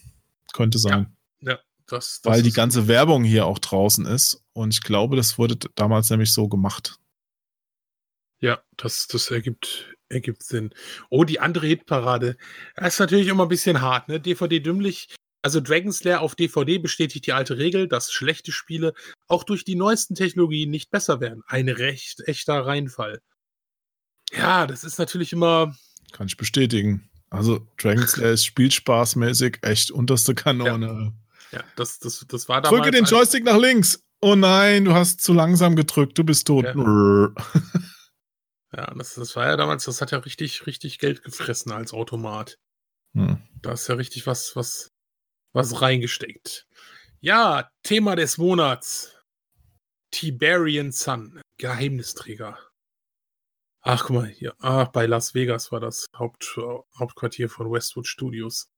Könnte sein. Ja, ja das, das Weil die ganze Werbung hier auch draußen ist. Und ich glaube, das wurde damals nämlich so gemacht. Ja, das, das ergibt, ergibt Sinn. Oh, die andere Hitparade. Das ist natürlich immer ein bisschen hart, ne? DVD dümmlich. Also Dragon's Lair auf DVD bestätigt die alte Regel, dass schlechte Spiele auch durch die neuesten Technologien nicht besser werden. Ein recht echter Reinfall. Ja, das ist natürlich immer. Kann ich bestätigen. Also Dragon's Lair ist spielspaßmäßig echt unterste Kanone. Ja, ja das, das, das war damals. Drücke den Joystick nach links. Oh nein, du hast zu langsam gedrückt, du bist tot. Ja. Ja, das, das war ja damals, das hat ja richtig, richtig Geld gefressen als Automat. Hm. Da ist ja richtig was, was, was reingesteckt. Ja, Thema des Monats. Tiberian Sun, Geheimnisträger. Ach, guck mal hier. Ach, bei Las Vegas war das Haupt, Hauptquartier von Westwood Studios.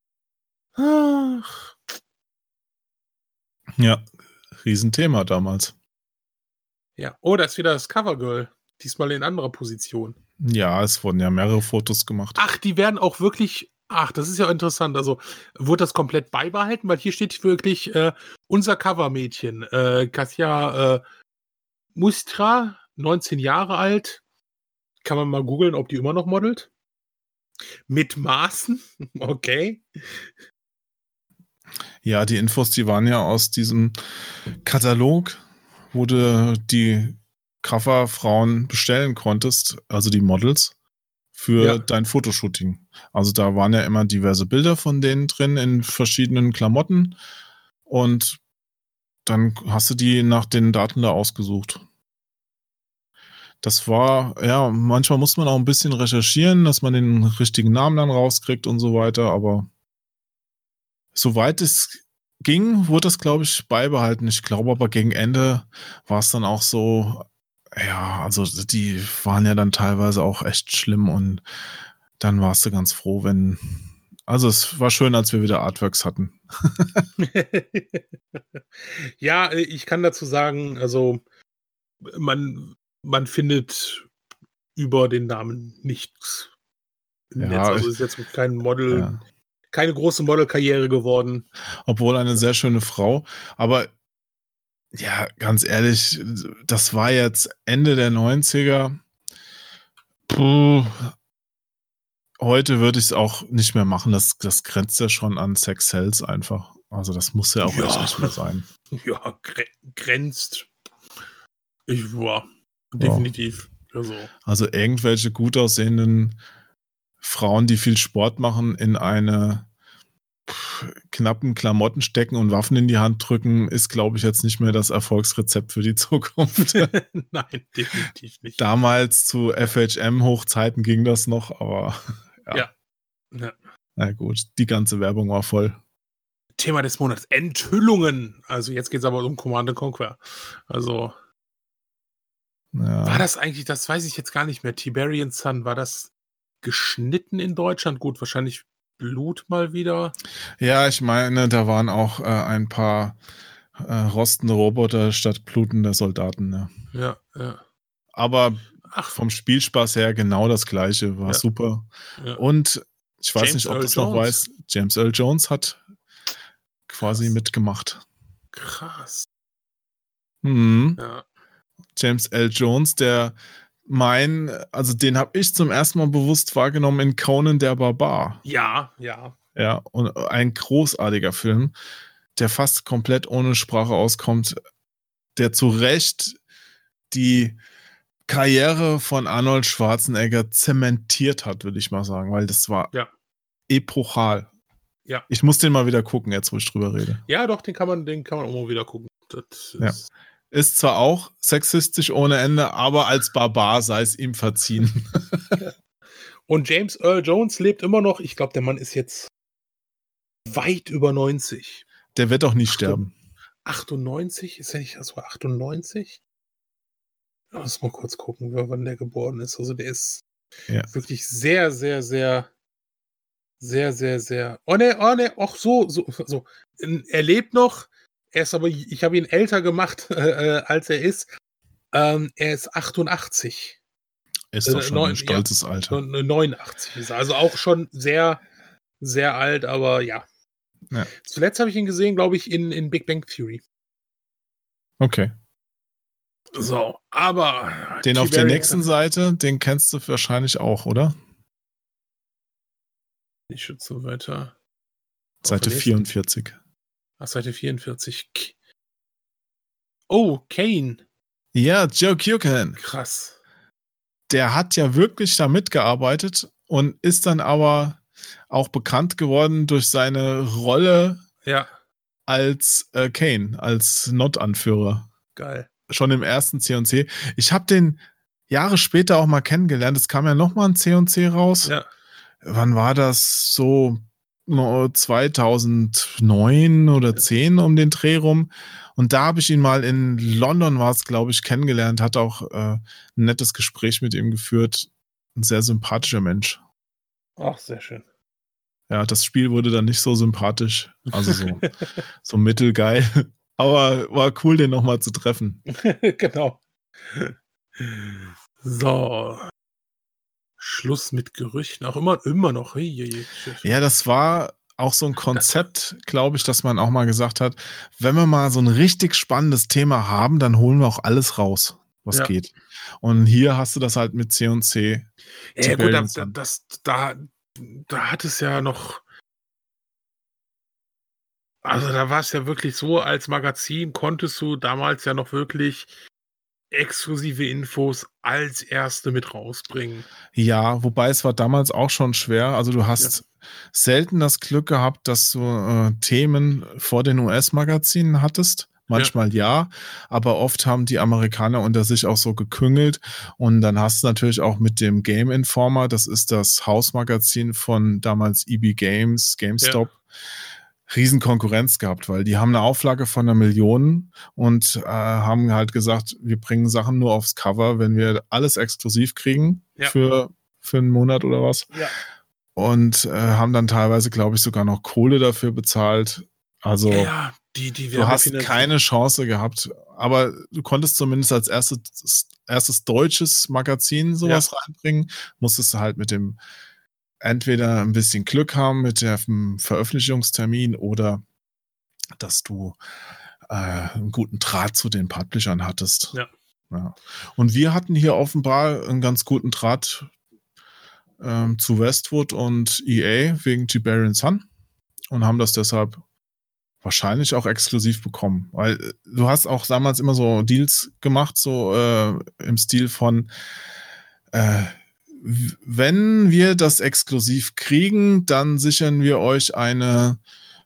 Ach. Ja, Riesenthema damals. Ja, oh, da ist wieder das Covergirl. Diesmal in anderer Position. Ja, es wurden ja mehrere Fotos gemacht. Ach, die werden auch wirklich. Ach, das ist ja interessant. Also, wurde das komplett beibehalten? Weil hier steht wirklich äh, unser Covermädchen. Äh, Katja äh, Mustra, 19 Jahre alt. Kann man mal googeln, ob die immer noch modelt. Mit Maßen. Okay. Ja, die Infos, die waren ja aus diesem Katalog, wurde die Coverfrauen bestellen konntest, also die Models, für ja. dein Fotoshooting. Also da waren ja immer diverse Bilder von denen drin in verschiedenen Klamotten und dann hast du die nach den Daten da ausgesucht. Das war, ja, manchmal muss man auch ein bisschen recherchieren, dass man den richtigen Namen dann rauskriegt und so weiter, aber soweit es ging, wurde das, glaube ich, beibehalten. Ich glaube aber gegen Ende war es dann auch so, ja, also die waren ja dann teilweise auch echt schlimm und dann warst du ganz froh, wenn. Also es war schön, als wir wieder Artworks hatten. ja, äh, ich kann dazu sagen, also man, man findet über den Namen nichts im ja, Netz. Also ist jetzt kein Model, ja. keine große Modelkarriere geworden. Obwohl eine sehr schöne Frau. Aber ja, ganz ehrlich, das war jetzt Ende der 90er. Puh. Heute würde ich es auch nicht mehr machen. Das, das grenzt ja schon an Sex Cells einfach. Also das muss ja auch ja. echt nicht mehr sein. Ja, gre grenzt. Ich war definitiv. Ja. Also. also irgendwelche gut aussehenden Frauen, die viel Sport machen, in eine knappen Klamotten stecken und Waffen in die Hand drücken, ist, glaube ich, jetzt nicht mehr das Erfolgsrezept für die Zukunft. Nein, definitiv nicht. Damals zu FHM-Hochzeiten ging das noch, aber ja. ja. ja. Na gut, die ganze Werbung war voll. Thema des Monats: Enthüllungen. Also, jetzt geht es aber um Command Conquer. Also. Ja. War das eigentlich, das weiß ich jetzt gar nicht mehr. Tiberian Sun, war das geschnitten in Deutschland? Gut, wahrscheinlich Blut mal wieder. Ja, ich meine, da waren auch äh, ein paar äh, rostende Roboter statt blutender Soldaten. Ja, ja. ja. Aber Ach. vom Spielspaß her genau das gleiche, war ja. super. Ja. Und ich weiß James nicht, ob du es noch weißt, James Earl Jones hat quasi Krass. mitgemacht. Krass. Mhm. Ja. James L. Jones, der mein, also den habe ich zum ersten Mal bewusst wahrgenommen in Conan der Barbar. Ja, ja. Ja, und ein großartiger Film, der fast komplett ohne Sprache auskommt, der zu Recht die Karriere von Arnold Schwarzenegger zementiert hat, würde ich mal sagen, weil das war ja. epochal. Ja. Ich muss den mal wieder gucken, jetzt wo ich drüber rede. Ja, doch, den kann man, den kann man auch mal wieder gucken. Das ja. Ist zwar auch sexistisch ohne Ende, aber als Barbar sei es ihm verziehen. Und James Earl Jones lebt immer noch. Ich glaube, der Mann ist jetzt weit über 90. Der wird auch nie sterben. 98? Ist er nicht so 98? Lass mal kurz gucken, wann der geboren ist. Also der ist Ja. wirklich sehr, sehr, sehr, sehr, sehr, sehr. Oh ne, oh ne, auch so, so, so. Er lebt noch. Er ist aber, ich habe ihn älter gemacht, äh, als er ist. Ähm, er ist 88. Ist Äh, doch schon neun- ein stolzes Alter. Und 89 ist er. Also auch schon sehr, sehr alt, aber ja. Ja. Zuletzt habe ich ihn gesehen, glaube ich, in, in Big Bang Theory. Okay. So, aber. Den auf der nächsten Seite, den kennst du wahrscheinlich auch, oder? Ich schütze weiter. Seite der nächsten? 44. Ach, Seite 44. K- Oh, Kane. Ja, Joe Kukin. Krass. Der hat ja wirklich da mitgearbeitet und ist dann aber auch bekannt geworden durch seine Rolle Ja, als äh, Kane, als Not-Anführer. geil. Schon im ersten C&C. Ich habe den Jahre später auch mal kennengelernt. Es kam ja noch mal ein C&C raus. Ja, wann war das so 2009 oder 10 um den Dreh rum und da habe ich ihn mal in London war es glaube ich kennengelernt hat auch äh, ein nettes Gespräch mit ihm geführt ein sehr sympathischer Mensch ach, sehr schön. ja das Spiel wurde dann nicht so sympathisch also so so mittelgeil aber war cool den noch mal zu treffen genau. So. Schluss mit Gerüchten. Auch immer, immer noch. Ja, das war auch so ein Konzept, glaube ich, dass man auch mal gesagt hat, wenn wir mal so ein richtig spannendes Thema haben, dann holen wir auch alles raus, was Ja. geht. Und hier hast du das halt mit C und C. Ja, gut, da, das, da, da hat es ja noch. Also da war es ja wirklich so, als Magazin konntest du damals ja noch wirklich exklusive Infos als erste mit rausbringen. Ja, wobei es war damals auch schon schwer. Also du hast selten das Glück gehabt, dass du äh, Themen vor den US-Magazinen hattest. Manchmal ja. aber oft haben die Amerikaner unter sich auch so geküngelt. Und dann hast du natürlich auch mit dem Game Informer, das ist das Hausmagazin von damals EB Games, GameStop, riesen Konkurrenz gehabt, weil die haben eine Auflage von einer Million und äh, haben halt gesagt, wir bringen Sachen nur aufs Cover, wenn wir alles exklusiv kriegen Ja. für, für einen Monat oder was. Ja. Und äh, haben dann teilweise, glaube ich, sogar noch Kohle dafür bezahlt. Also Ja, die, die du hast keine Chance gehabt, aber du konntest zumindest als erstes, erstes deutsches Magazin sowas reinbringen, musstest du halt mit dem entweder ein bisschen Glück haben mit dem Veröffentlichungstermin oder dass du äh, einen guten Draht zu den Publishern hattest. Ja. ja. Und wir hatten hier offenbar einen ganz guten Draht ähm, zu Westwood und EA wegen Tiberian Sun und haben das deshalb wahrscheinlich auch exklusiv bekommen. Weil äh, du hast auch damals immer so Deals gemacht, so äh, im Stil von äh, wenn wir das exklusiv kriegen, dann sichern wir euch eine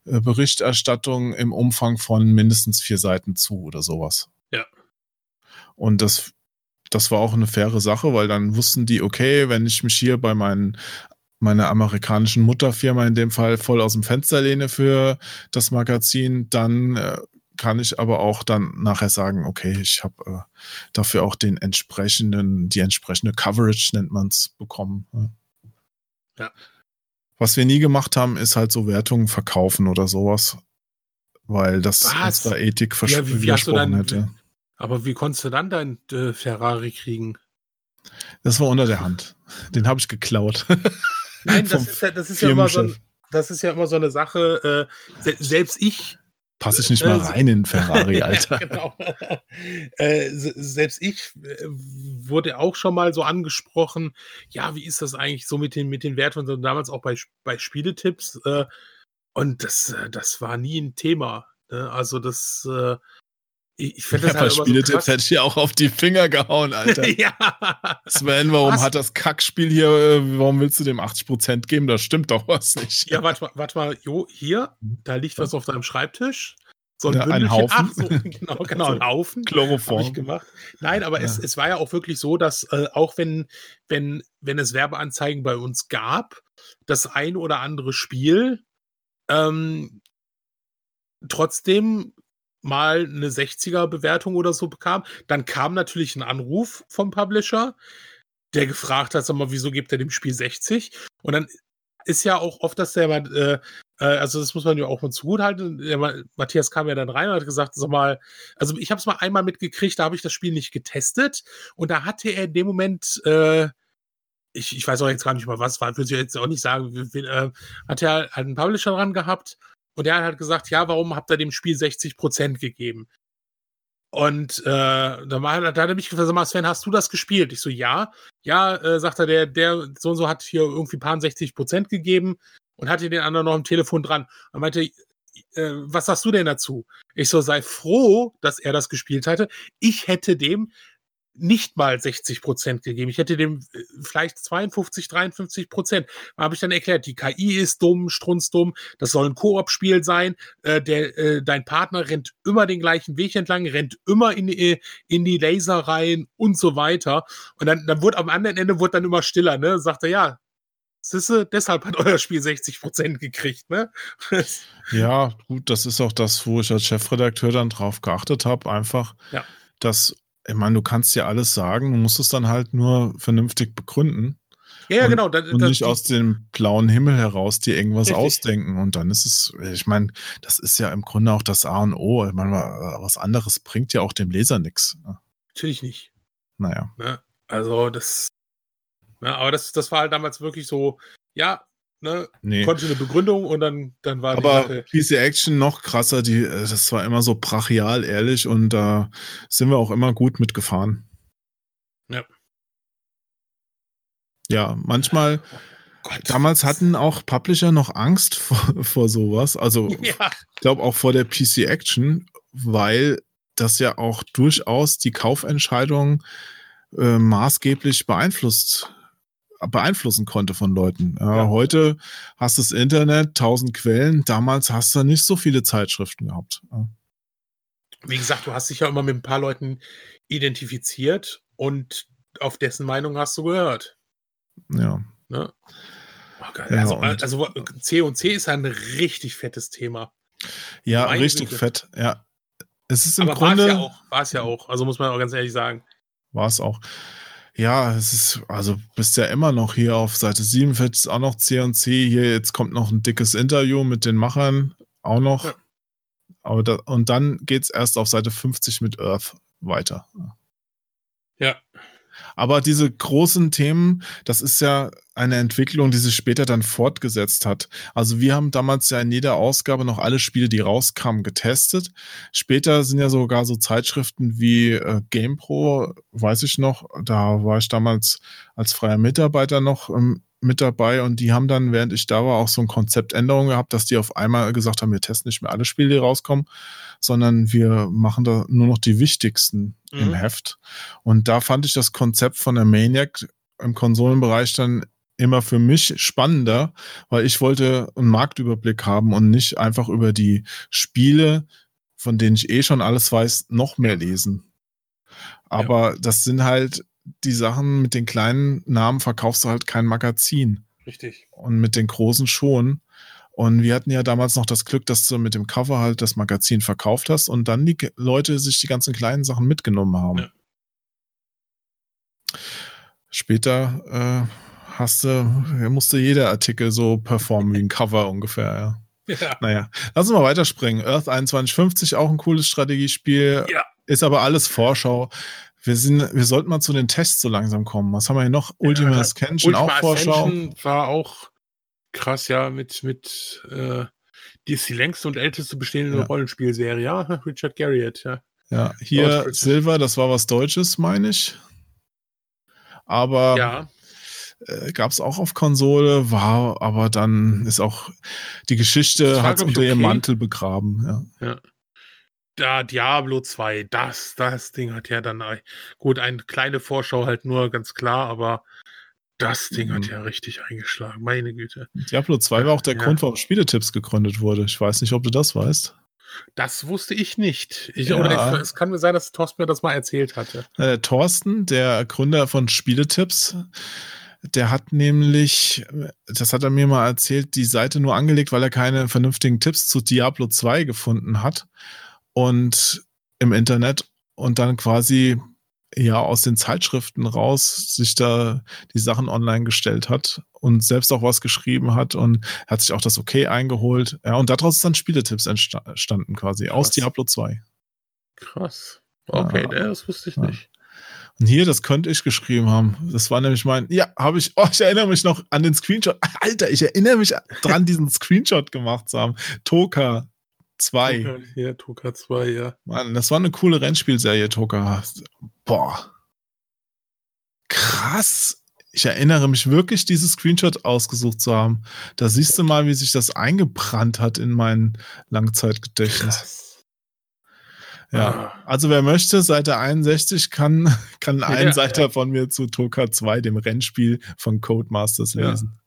äh, Berichterstattung im Umfang von mindestens vier Seiten zu oder sowas. Ja. Und das, das war auch eine faire Sache, weil dann wussten die, okay, wenn ich mich hier bei meinen meiner amerikanischen Mutterfirma in dem Fall voll aus dem Fenster lehne für das Magazin, dann äh, kann ich aber auch dann nachher sagen, okay, ich habe äh, dafür auch den entsprechenden, die entsprechende Coverage nennt man es bekommen. ne? Ja. Was wir nie gemacht haben, ist halt so Wertungen verkaufen oder sowas, weil das Was? unserer Ethik vers Ja, wie- wie widersprochen dann- hätte. Aber wie konntest du dann dein äh, Ferrari kriegen? Das war unter der Hand. Den habe ich geklaut. Nein, das ist ja, das ist ja immer so, ein, das ist ja immer so eine Sache. Äh, se selbst ich Passe ich nicht mal Äh, rein in Ferrari, Alter. ja, genau. äh, se- selbst ich äh, wurde auch schon mal so angesprochen, ja, wie ist das eigentlich so mit den, mit den Werten so, damals auch bei, bei Spieletipps. Äh, und das, äh, das war nie ein Thema. Ne? Also das, äh, ich, ich finde Ja, das bei halt Spieletipps hätte ich dir auch auf die Finger gehauen, Alter. ja. Sven, warum Was? hat das Kackspiel hier, äh, warum willst du dem 80% geben? Da stimmt doch was nicht. Ja, warte mal, warte mal, Jo, hier, da liegt was auf deinem Schreibtisch. So ein Ja, ein. Haufen. Ach, so, genau, genau, ein Haufen. Habe ich Chloroform. gemacht. Nein, aber es, Ja. es war ja auch wirklich so, dass äh, auch wenn, wenn, wenn es Werbeanzeigen bei uns gab, das ein oder andere Spiel ähm, trotzdem mal eine 60er Bewertung oder so bekam. Dann kam natürlich ein Anruf vom Publisher, der gefragt hat, sag mal, wieso gibt er dem Spiel 60? Und dann ist ja auch oft, dass der äh, äh, also das muss man ja auch mal zugutehalten. Der Matthias kam ja dann rein und hat gesagt, sag mal, also ich habe es mal einmal mitgekriegt, da habe ich das Spiel nicht getestet und da hatte er in dem Moment äh, ich, ich weiß auch jetzt gar nicht mal, was war, würde ich jetzt auch nicht sagen, äh, hat er halt einen Publisher dran gehabt und der hat halt gesagt, ja, warum habt ihr dem Spiel 60 Prozent gegeben? Und äh, da, war, da hat er mich gefragt, sag mal, Sven, hast du das gespielt? Ich so, ja. Ja, äh, sagt er, der, der so und so hat hier irgendwie paar 60 Prozent gegeben und hatte den anderen noch am Telefon dran. Und meinte, äh, was sagst du denn dazu? Ich so, sei froh, dass er das gespielt hatte. Ich hätte dem nicht mal 60 Prozent gegeben. Ich hätte dem äh, vielleicht 52, 53 Prozent. Da habe ich dann erklärt, die KI ist dumm, strunzdumm, das soll ein Koop-Spiel sein. Äh, der, äh, dein Partner rennt immer den gleichen Weg entlang, rennt immer in, die, in die Laser rein und so weiter. Und dann, dann wurde am anderen Ende wurde dann immer stiller, ne? Sagt er, ja, Sisse, deshalb hat euer Spiel 60 Prozent gekriegt, ne? ja, gut, das ist auch das, wo ich als Chefredakteur dann drauf geachtet habe, einfach, ja. dass ich meine, du kannst ja alles sagen, du musst es dann halt nur vernünftig begründen. Ja, ja genau. Da, und nicht das, aus dem blauen Himmel heraus dir irgendwas richtig. ausdenken. Und dann ist es, ich meine, das ist ja im Grunde auch das A und O. Ich meine, was anderes bringt ja auch dem Leser nichts. Natürlich nicht. Naja. Ja, ne? also das, ja, aber das, das war halt damals wirklich so, ja, ne, nee. konnte eine Begründung und dann, dann war Aber die PC Action noch krasser, die, äh, das war immer so brachial ehrlich und da sind wir auch immer gut mitgefahren. Ja. Ja, manchmal. Oh damals hatten auch Publisher noch Angst vor, vor sowas. Also, ja. ich glaube auch vor der PC Action, weil das ja auch durchaus die Kaufentscheidung äh, maßgeblich beeinflusst beeinflussen konnte von Leuten. Äh, ja. Heute hast du das Internet, tausend Quellen. Damals hast du nicht so viele Zeitschriften gehabt. Wie gesagt, du hast dich ja immer mit ein paar Leuten identifiziert und auf dessen Meinung hast du gehört. Ja. Ne? Oh, ja also, also C und C ist ein richtig fettes Thema. Ja, Meine richtig Güte. fett. Ja. Es ist im Aber Grunde. War es ja auch. War es ja auch. Also muss man auch ganz ehrlich sagen. War es auch. Ja, es ist, also bist ja immer noch hier auf Seite 47 auch noch C&C. Hier jetzt kommt noch ein dickes Interview mit den Machern, auch noch. Ja. Aber da, und dann geht's erst auf Seite 50 mit Earth weiter. Ja. Aber diese großen Themen, das ist ja eine Entwicklung, die sich später dann fortgesetzt hat. Also wir haben damals ja in jeder Ausgabe noch alle Spiele, die rauskamen, getestet. Später sind ja sogar so Zeitschriften wie äh, GamePro, weiß ich noch, da war ich damals als freier Mitarbeiter noch ähm, mit dabei und die haben dann, während ich da war, auch so ein Konzeptänderung gehabt, dass die auf einmal gesagt haben, wir testen nicht mehr alle Spiele, die rauskommen, sondern wir machen da nur noch die wichtigsten mhm. im Heft. Und da fand ich das Konzept von der Maniac im Konsolenbereich dann immer für mich spannender, weil ich wollte einen Marktüberblick haben und nicht einfach über die Spiele, von denen ich eh schon alles weiß, noch mehr lesen. Aber ja. das sind halt die Sachen mit den kleinen Namen verkaufst du halt kein Magazin. Richtig. Und mit den großen schon. Und wir hatten ja damals noch das Glück, dass du mit dem Cover halt das Magazin verkauft hast und dann die Leute sich die ganzen kleinen Sachen mitgenommen haben. Ja. Später äh, hast du, musste jeder Artikel so performen wie ein Cover ungefähr, ja. ja. Naja, lass uns mal weiterspringen. Earth 2150, auch ein cooles Strategiespiel. Ja. Ist aber alles Vorschau. Wir, sind, wir sollten mal zu den Tests so langsam kommen. Was haben wir hier noch? Ultima ja, Ascension, auch Vorschau. war auch krass, ja, mit, mit äh, die ist die längste und älteste bestehende ja. Rollenspielserie, ja, Richard Garriott, ja. Ja, hier Silver, das war was Deutsches, meine ich. Aber ja. äh, gab es auch auf Konsole, war aber dann ist auch die Geschichte hat unter okay. ihrem Mantel begraben. Ja. ja da Diablo 2, das, das Ding hat ja dann, gut, eine kleine Vorschau halt nur, ganz klar, aber das Ding mhm. hat ja richtig eingeschlagen, meine Güte. Diablo 2 war auch der ja. Grund, warum Spieletipps gegründet wurde. Ich weiß nicht, ob du das weißt. Das wusste ich nicht. Ich, ja. oder es kann mir sein, dass Thorsten mir das mal erzählt hatte. Äh, Thorsten, der Gründer von Spieletipps, der hat nämlich, das hat er mir mal erzählt, die Seite nur angelegt, weil er keine vernünftigen Tipps zu Diablo 2 gefunden hat und im Internet und dann quasi ja aus den Zeitschriften raus sich da die Sachen online gestellt hat und selbst auch was geschrieben hat und hat sich auch das Okay eingeholt. Ja, und daraus ist dann Spieletipps entstanden quasi Krass. aus Diablo 2. Krass. Okay, ja. das wusste ich ja. nicht. Und hier, das könnte ich geschrieben haben. Das war nämlich mein, ja, habe ich, oh, ich erinnere mich noch an den Screenshot. Alter, ich erinnere mich dran, diesen Screenshot gemacht zu haben. Toka 2. Ja, Toka 2, ja. Mann, das war eine coole Rennspielserie, Toka. Boah. Krass. Ich erinnere mich wirklich, dieses Screenshot ausgesucht zu haben. Da siehst du mal, wie sich das eingebrannt hat in mein Langzeitgedächtnis. Krass. Ja, ah. also wer möchte, Seite 61 kann, kann einen ja, Seiter ja. von mir zu Toka 2, dem Rennspiel von Codemasters lesen.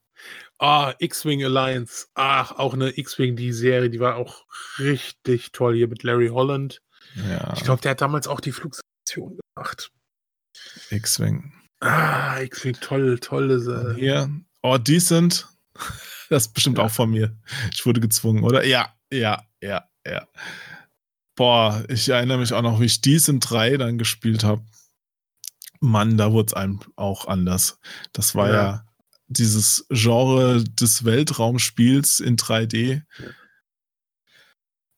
Ah, X-Wing Alliance. Ach, auch eine X-Wing, die Serie, die war auch richtig toll hier mit Larry Holland. Ja. Ich glaube, der hat damals auch die Flugstation gemacht. X-Wing. Ah, X-Wing, toll, tolle. Hier, oh, Decent. Das ist bestimmt ja. auch von mir. Ich wurde gezwungen, oder? Ja, ja, ja, ja. Boah, ich erinnere mich auch noch, wie ich in 3 dann gespielt habe. Mann, da wurde es einem auch anders. Das war ja. ja. Dieses Genre des Weltraumspiels in 3D.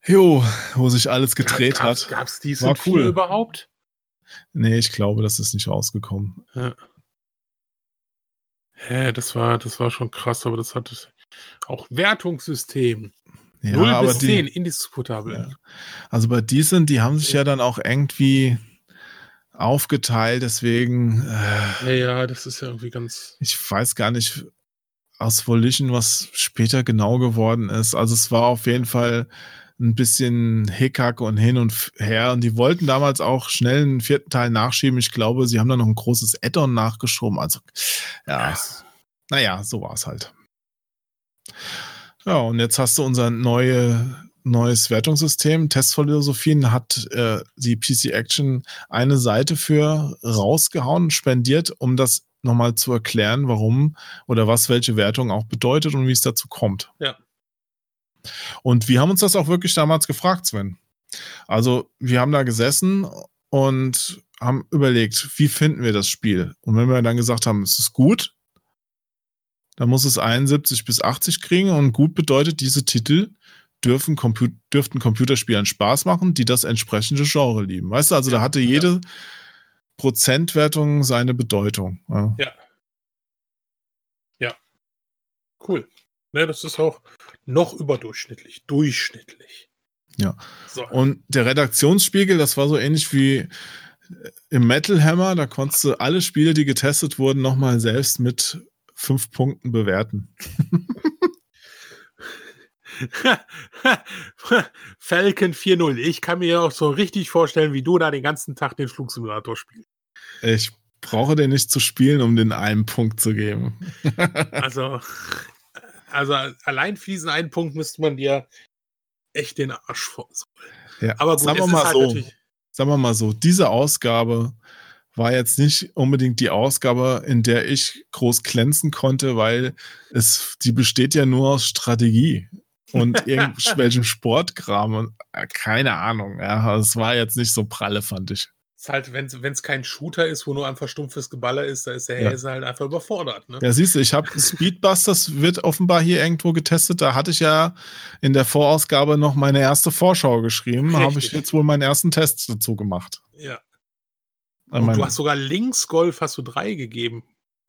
Jo, wo sich alles gedreht gab, hat. Gab es dies cool. überhaupt? Nee, ich glaube, das ist nicht rausgekommen. Ja. Hä, das war, das war schon krass, aber das hatte auch Wertungssystem. Ja, 0 aber bis 10, die, indiskutabel. Ja. Also bei diesen, die haben sich ja dann auch irgendwie aufgeteilt, deswegen. Äh, ja, ja, das ist ja irgendwie ganz. Ich weiß gar nicht aus Volition, was später genau geworden ist. Also es war auf jeden Fall ein bisschen Hickhack und hin und her. Und die wollten damals auch schnell einen vierten Teil nachschieben. Ich glaube, sie haben da noch ein großes Add-on nachgeschoben. Also, ja, naja, so war es halt. Ja, und jetzt hast du unser neue, neues Wertungssystem. Testphilosophien hat äh, die PC Action eine Seite für rausgehauen, spendiert, um das nochmal zu erklären, warum oder was welche Wertung auch bedeutet und wie es dazu kommt. Ja. Und wir haben uns das auch wirklich damals gefragt, Sven. Also, wir haben da gesessen und haben überlegt, wie finden wir das Spiel? Und wenn wir dann gesagt haben, es ist gut, dann muss es 71 bis 80 kriegen und gut bedeutet, diese Titel dürfen Compu dürften Computerspielern Spaß machen, die das entsprechende Genre lieben. Weißt du, also ja, da hatte jede ja. Prozentwertung seine Bedeutung. Ja. ja. ja. Cool. Ne, das ist auch noch überdurchschnittlich, durchschnittlich. Ja. So. Und der Redaktionsspiegel, das war so ähnlich wie im Metal Hammer, da konntest du alle Spiele, die getestet wurden, nochmal selbst mit fünf Punkten bewerten. Falcon 4.0. Ich kann mir auch so richtig vorstellen, wie du da den ganzen Tag den Flugsimulator spielst. Ich brauche den nicht zu spielen, um den einen Punkt zu geben. also, also allein für diesen einen Punkt müsste man dir echt den Arsch vor. Ja, Aber gut, sagen wir mal halt so. Sagen wir mal so, diese Ausgabe war jetzt nicht unbedingt die Ausgabe, in der ich groß glänzen konnte, weil es, die besteht ja nur aus Strategie und irgendwelchem Sportkram und äh, keine Ahnung. Ja, es war jetzt nicht so pralle, fand ich. Es ist halt, wenn es kein Shooter ist, wo nur einfach stumpfes Geballer ist, da ist der ja. Häse halt einfach überfordert. Ne? Ja, siehst du, ich habe Speedbusters wird offenbar hier irgendwo getestet. Da hatte ich ja in der Vorausgabe noch meine erste Vorschau geschrieben. Habe ich jetzt wohl meinen ersten Test dazu gemacht. Ja. Und du hast sogar links Golf hast du drei gegeben.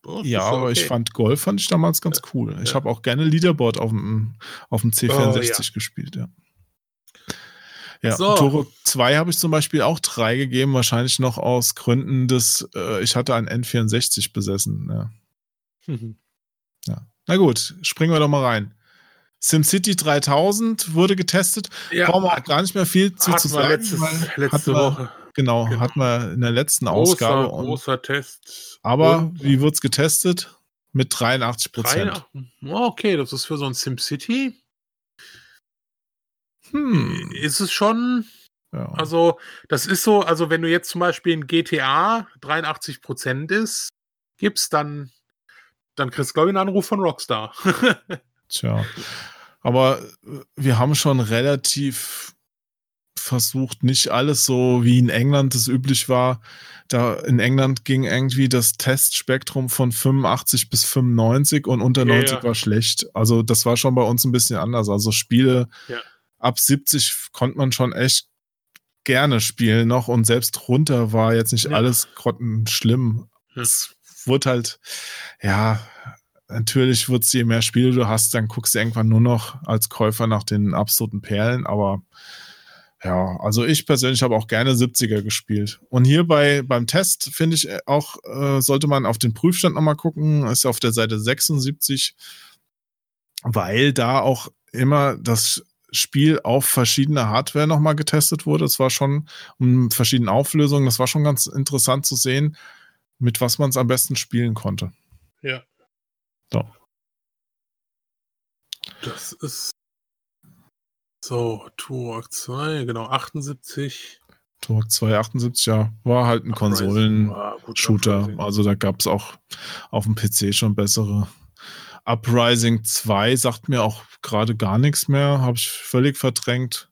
Oh, ja, aber okay. ich fand Golf fand ich damals ganz cool. Ich ja. habe auch gerne Leaderboard auf dem, auf dem C64 oh, ja. gespielt, ja. Ja, so. Tore 2 habe ich zum Beispiel auch drei gegeben, wahrscheinlich noch aus Gründen des, äh, ich hatte ein N64 besessen. Ja. Mhm. ja. Na gut, springen wir doch mal rein. SimCity 3000 wurde getestet. Ja. Brauchen wir auch gar nicht mehr viel zu, zu sagen. Letztes, letzte Woche. Genau, genau, hatten wir in der letzten großer, Ausgabe. großer Test. Aber und, wie wird es getestet? Mit 83 Prozent. Okay, das ist für so ein SimCity. Hm. Ist es schon. Ja. Also, das ist so, also wenn du jetzt zum Beispiel in GTA 83 Prozent ist, gibst, dann, dann kriegst du, glaube ich, einen Anruf von Rockstar. Tja. Aber wir haben schon relativ versucht, nicht alles so wie in England das üblich war. Da in England ging irgendwie das Testspektrum von 85 bis 95 und unter Ja, 90 ja. war schlecht. Also das war schon bei uns ein bisschen anders. Also Spiele Ja. ab 70 konnte man schon echt gerne spielen noch und selbst runter war jetzt nicht Ja. alles grottenschlimm. Ja. Es wurde halt, ja, natürlich wird's, je mehr Spiele du hast, dann guckst du irgendwann nur noch als Käufer nach den absoluten Perlen, aber ja, also ich persönlich habe auch gerne 70er gespielt. Und hier bei, beim Test finde ich äh, auch, äh, sollte man auf den Prüfstand nochmal gucken, ist auf der Seite 76, weil da auch immer das Spiel auf verschiedene Hardware nochmal getestet wurde. Es war schon um verschiedene Auflösungen, das war schon ganz interessant zu sehen, mit was man es am besten spielen konnte. Ja. So. Das ist so, Turok 2, genau, 78. Turok 278, ja, war halt ein Uprising Konsolen. war gut, Shooter. Uprising. Also da gab es auch auf dem PC schon bessere. Uprising 2 sagt mir auch gerade gar nichts mehr, habe ich völlig verdrängt.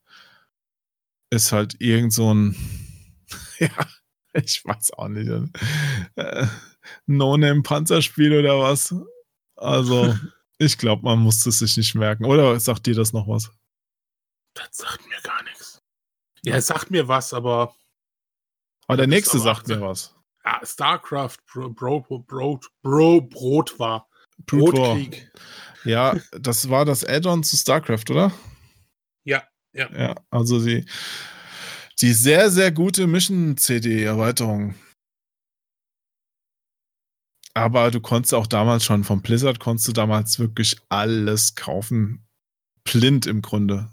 Ist halt irgend so ein, ja, ich weiß auch nicht, äh, No-Name-Panzerspiel oder was. Also, ich glaube, man musste es sich nicht merken. Oder sagt dir das noch was? Das sagt mir gar nichts. Ja, es sagt mir was, aber Aber der nächste aber sagt 18. mir was. ah, StarCraft Bro, Bro, Bro, Bro, Brot war. Brotkrieg. Ja, das war das Add-on zu StarCraft, oder? Ja, ja. Ja, also die, die sehr, sehr gute Mission-CD-Erweiterung. Aber du konntest auch damals schon vom Blizzard, konntest du damals wirklich alles kaufen. Blind im Grunde.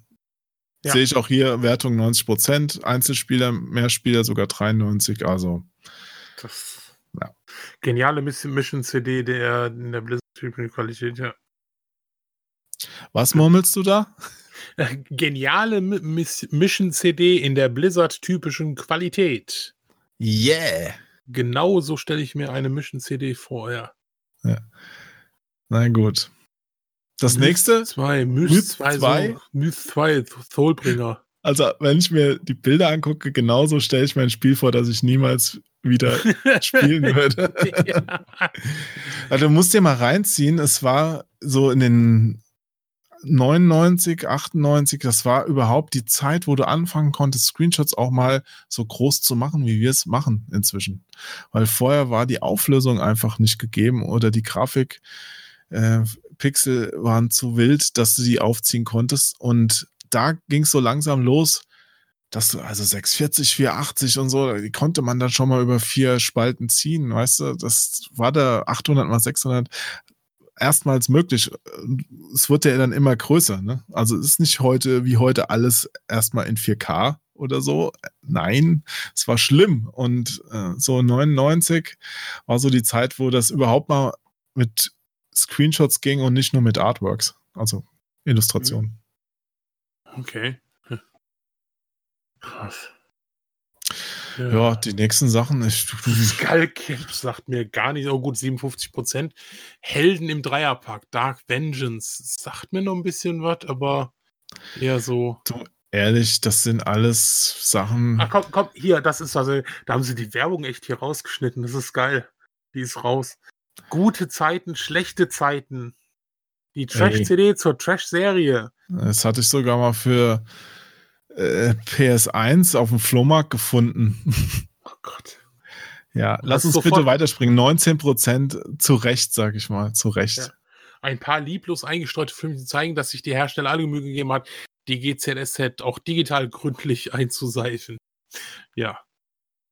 Ja. Sehe ich auch hier Wertung 90%, Einzelspieler, Mehrspieler sogar 93, also Das Ja. Geniale Mission Mission CD der in der Blizzard-typischen Qualität, ja. was murmelst du da? Geniale Mi- Miss- Mission CD in der Blizzard-typischen Qualität. Yeah! Genau so stelle ich mir eine Mission CD vor, ja. Na gut. Das nächste, 2, Myth Myth 2, zwei? so, Myth 2, Soulbringer. also wenn ich mir die Bilder angucke, genauso stelle ich mir ein Spiel vor, das ich niemals wieder spielen würde. ja. Also du musst dir mal reinziehen, es war so in den 99, 98, das war überhaupt die Zeit, wo du anfangen konntest, Screenshots auch mal so groß zu machen, wie wir es machen inzwischen. Weil vorher war die Auflösung einfach nicht gegeben oder die Grafik, äh, Pixel waren zu wild, dass du die aufziehen konntest. Und da ging es so langsam los, dass du also 640, 480 und so, die konnte man dann schon mal über vier Spalten ziehen, weißt du? Das war da 800 mal 600 erstmals möglich. Es wird ja dann immer größer, ne? Also es ist nicht heute wie heute alles erstmal in 4K oder so. Nein, es war schlimm. Und äh, so 99 war so die Zeit, wo das überhaupt mal mit Screenshots ging und nicht nur mit Artworks, also Illustrationen. Okay. Hm. Krass. Ja, die nächsten Sachen. Ich, Skullcap sagt mir gar nicht. Oh gut, 57 Prozent. Helden im Dreierpack. Dark Vengeance sagt mir noch ein bisschen was, aber eher so. ehrlich, das sind alles Sachen. Ach komm, komm, hier, das ist also, da haben sie die Werbung echt hier rausgeschnitten. Das ist geil. Die ist raus. Gute Zeiten, schlechte Zeiten. Die Trash-CD zur Trash-Serie. Das hatte ich sogar mal für äh, PS1 auf dem Flohmarkt gefunden. Oh Gott. ja, lass uns bitte weiterspringen. 19% zu Recht, sag ich mal. Zu Recht. Ja. Ein paar lieblos eingestreute Filme zeigen, dass sich die Hersteller alle Mühe gegeben hat, die GZSZ auch digital gründlich einzuseifen. Ja.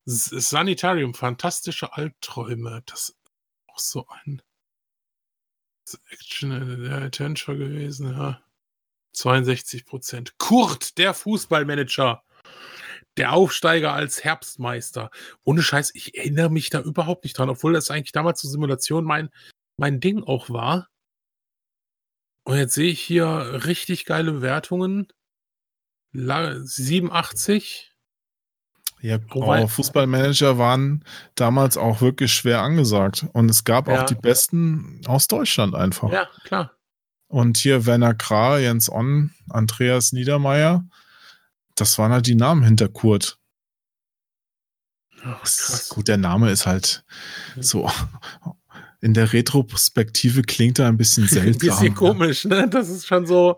S Sanitarium, fantastische Albträume. Das ist auch so ein Action äh, der Adventure gewesen, ja. 62 Prozent. Kurt, der Fußballmanager. Der Aufsteiger als Herbstmeister. Ohne Scheiß, ich erinnere mich da überhaupt nicht dran, obwohl das eigentlich damals zur Simulation mein, mein Ding auch war. Und jetzt sehe ich hier richtig geile Bewertungen. La 87. Ja, oh, Fußballmanager waren damals auch wirklich schwer angesagt. Und es gab Ja. auch die besten aus Deutschland einfach. Ja, klar. Und hier Werner Krah, Jens On, Andreas Niedermeyer. das waren halt die Namen hinter Kurt. Ach, krass. Gut, der Name ist halt so. In der Retrospektive klingt er ein bisschen Ein seltsam. bisschen komisch, ne? Das ist schon so.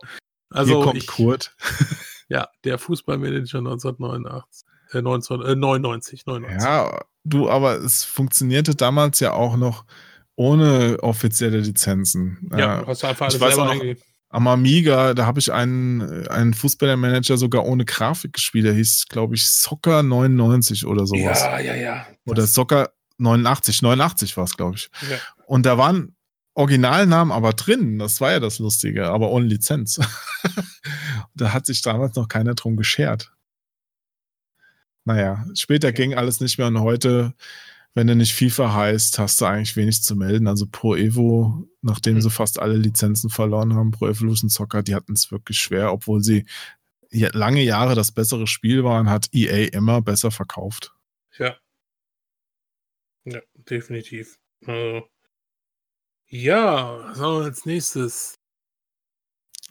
Also Hier kommt ich, Kurt. Ja, der Fußballmanager 1989. Äh, 19, äh, 99, 99. Ja, du, aber es funktionierte damals ja auch noch ohne offizielle Lizenzen. Ja, Äh, du hast einfach ich alles weiß selber auch noch- am Amiga, da habe ich einen, einen Fußballermanager sogar ohne Grafik gespielt. Der hieß, glaube ich, Soccer 99 oder sowas. Ja, ja, ja. Oder Das- Soccer 89. 89 war es, glaube ich. ja. Und da waren Originalnamen aber drin. Das war ja das Lustige, aber ohne Lizenz. da hat sich damals noch keiner drum geschert. Naja, später ging alles nicht mehr und heute, wenn du nicht FIFA heißt, hast du eigentlich wenig zu melden. Also Pro Evo, nachdem Hm. sie fast alle Lizenzen verloren haben, Pro Evolution Soccer, die hatten es wirklich schwer, obwohl sie lange Jahre das bessere Spiel waren, hat EA immer besser verkauft. Ja. Ja, definitiv. Also, ja, was haben wir als nächstes?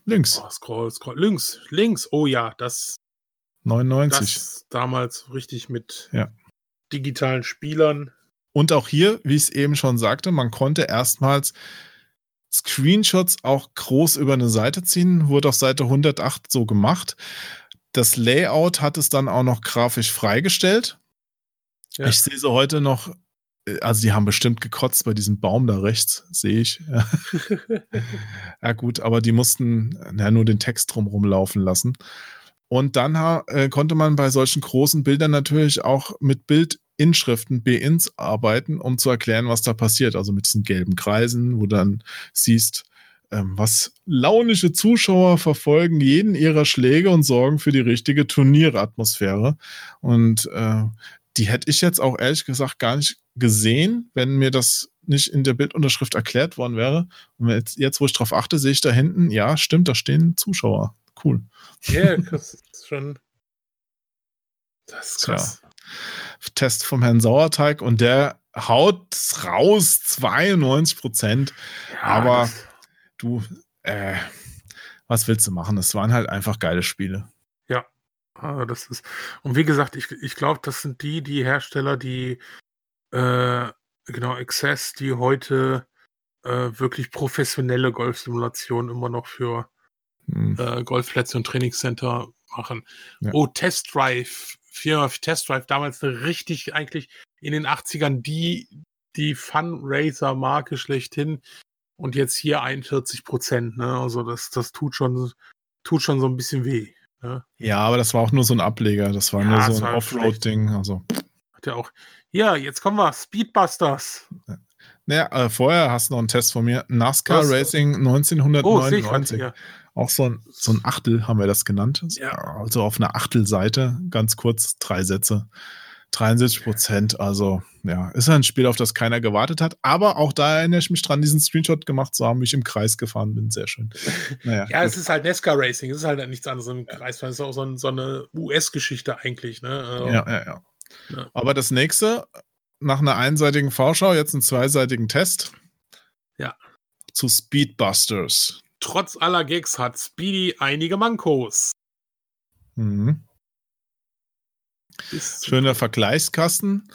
Links, Oh, scroll, scroll. Links, links. Oh ja, das, 99. das damals richtig mit Ja. digitalen Spielern. Und auch hier, wie ich es eben schon sagte, man konnte erstmals Screenshots auch groß über eine Seite ziehen, wurde auf Seite 108 so gemacht. Das Layout hat es dann auch noch grafisch freigestellt. Ja. Ich sehe sie heute noch, äh, also die haben bestimmt gekotzt bei diesem Baum da rechts, sehe ich. Ja, ja gut, aber die mussten ja, nur den Text drumherum laufen lassen. Und dann äh, konnte man bei solchen großen Bildern natürlich auch mit Bildinschriften, B-Ins arbeiten, um zu erklären, was da passiert. Also mit diesen gelben Kreisen, wo dann siehst, ähm, was launische Zuschauer verfolgen jeden ihrer Schläge und sorgen für die richtige Turnieratmosphäre. Und äh, die hätte ich jetzt auch ehrlich gesagt gar nicht gesehen, wenn mir das nicht in der Bildunterschrift erklärt worden wäre. Und jetzt, jetzt wo ich drauf achte, sehe ich da hinten, ja, stimmt, da stehen Zuschauer. Cool. Ja, das ist schon. Das ist krass. Test vom Herrn Sauerteig und der haut raus 92 Prozent. Ja, Aber- das- Du, äh, was willst du machen? Es waren halt einfach geile Spiele. Ah, das ist. Und wie gesagt, ich, ich glaube, das sind die, die Hersteller, die äh, genau Access, die heute äh, wirklich professionelle Golfsimulationen immer noch für Hm. äh, Golfplätze und Trainingscenter machen. Ja. Oh, Test Drive, Firma Test Drive, damals richtig, eigentlich in den 80ern die, die Fundraiser-Marke schlechthin. Und jetzt hier 41 Prozent, ne? Also das, das tut schon, tut schon so ein bisschen weh. Ne? Ja, aber das war auch nur so ein Ableger. Das war Ja, nur so ein Offroad-Ding. Also, Hat ja auch. Ja, jetzt kommen wir. Speedbusters. naja, äh, vorher hast du noch einen Test von mir. NASCAR Was? Racing Oh, sehe ich gerade 1999. hier. Auch so ein, so ein Achtel haben wir das genannt. Ja. Also auf einer Achtelseite, ganz kurz, drei Sätze. 73 Prozent, also ja, ist ein Spiel, auf das keiner gewartet hat. Aber auch da erinnere ich mich dran, diesen Screenshot gemacht zu haben, wie ich im Kreis gefahren bin. Sehr schön. Naja, Ja, gut. es ist halt NASCAR Racing. Es ist halt nichts anderes im Kreis. Es ist auch so, ein, so eine US-Geschichte eigentlich. Ne? Also, ja, ja, ja. Ja. Aber das nächste, nach einer einseitigen Vorschau, jetzt einen zweiseitigen Test. Ja. Zu Speedbusters. Trotz aller Gags hat Speedy einige Mankos. Mhm. Schöner Vergleichskasten.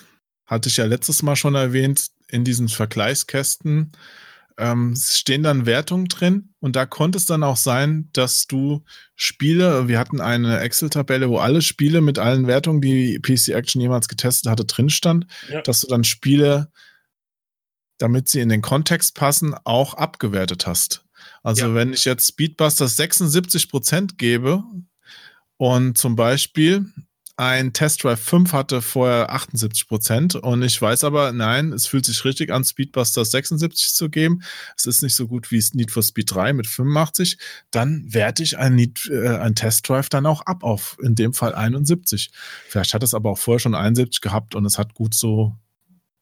Hatte ich ja letztes Mal schon erwähnt. In diesen Vergleichskästen ähm, stehen dann Wertungen drin. Und da konnte es dann auch sein, dass du Spiele, wir hatten eine Excel-Tabelle, wo alle Spiele mit allen Wertungen, die PC Action jemals getestet hatte, drin stand, Ja. dass du dann Spiele, damit sie in den Kontext passen, auch abgewertet hast. Also Ja. wenn ich jetzt Speedbusters 76% gebe und zum Beispiel ein Test Drive 5 hatte vorher 78% und ich weiß aber, nein, es fühlt sich richtig an, Speedbusters 76 zu geben. Es ist nicht so gut wie Need for Speed 3 mit 85. Dann werte ich ein, Need, äh, ein Test Drive dann auch ab auf, in dem Fall 71. Vielleicht hat es aber auch vorher schon 71 gehabt und es hat gut so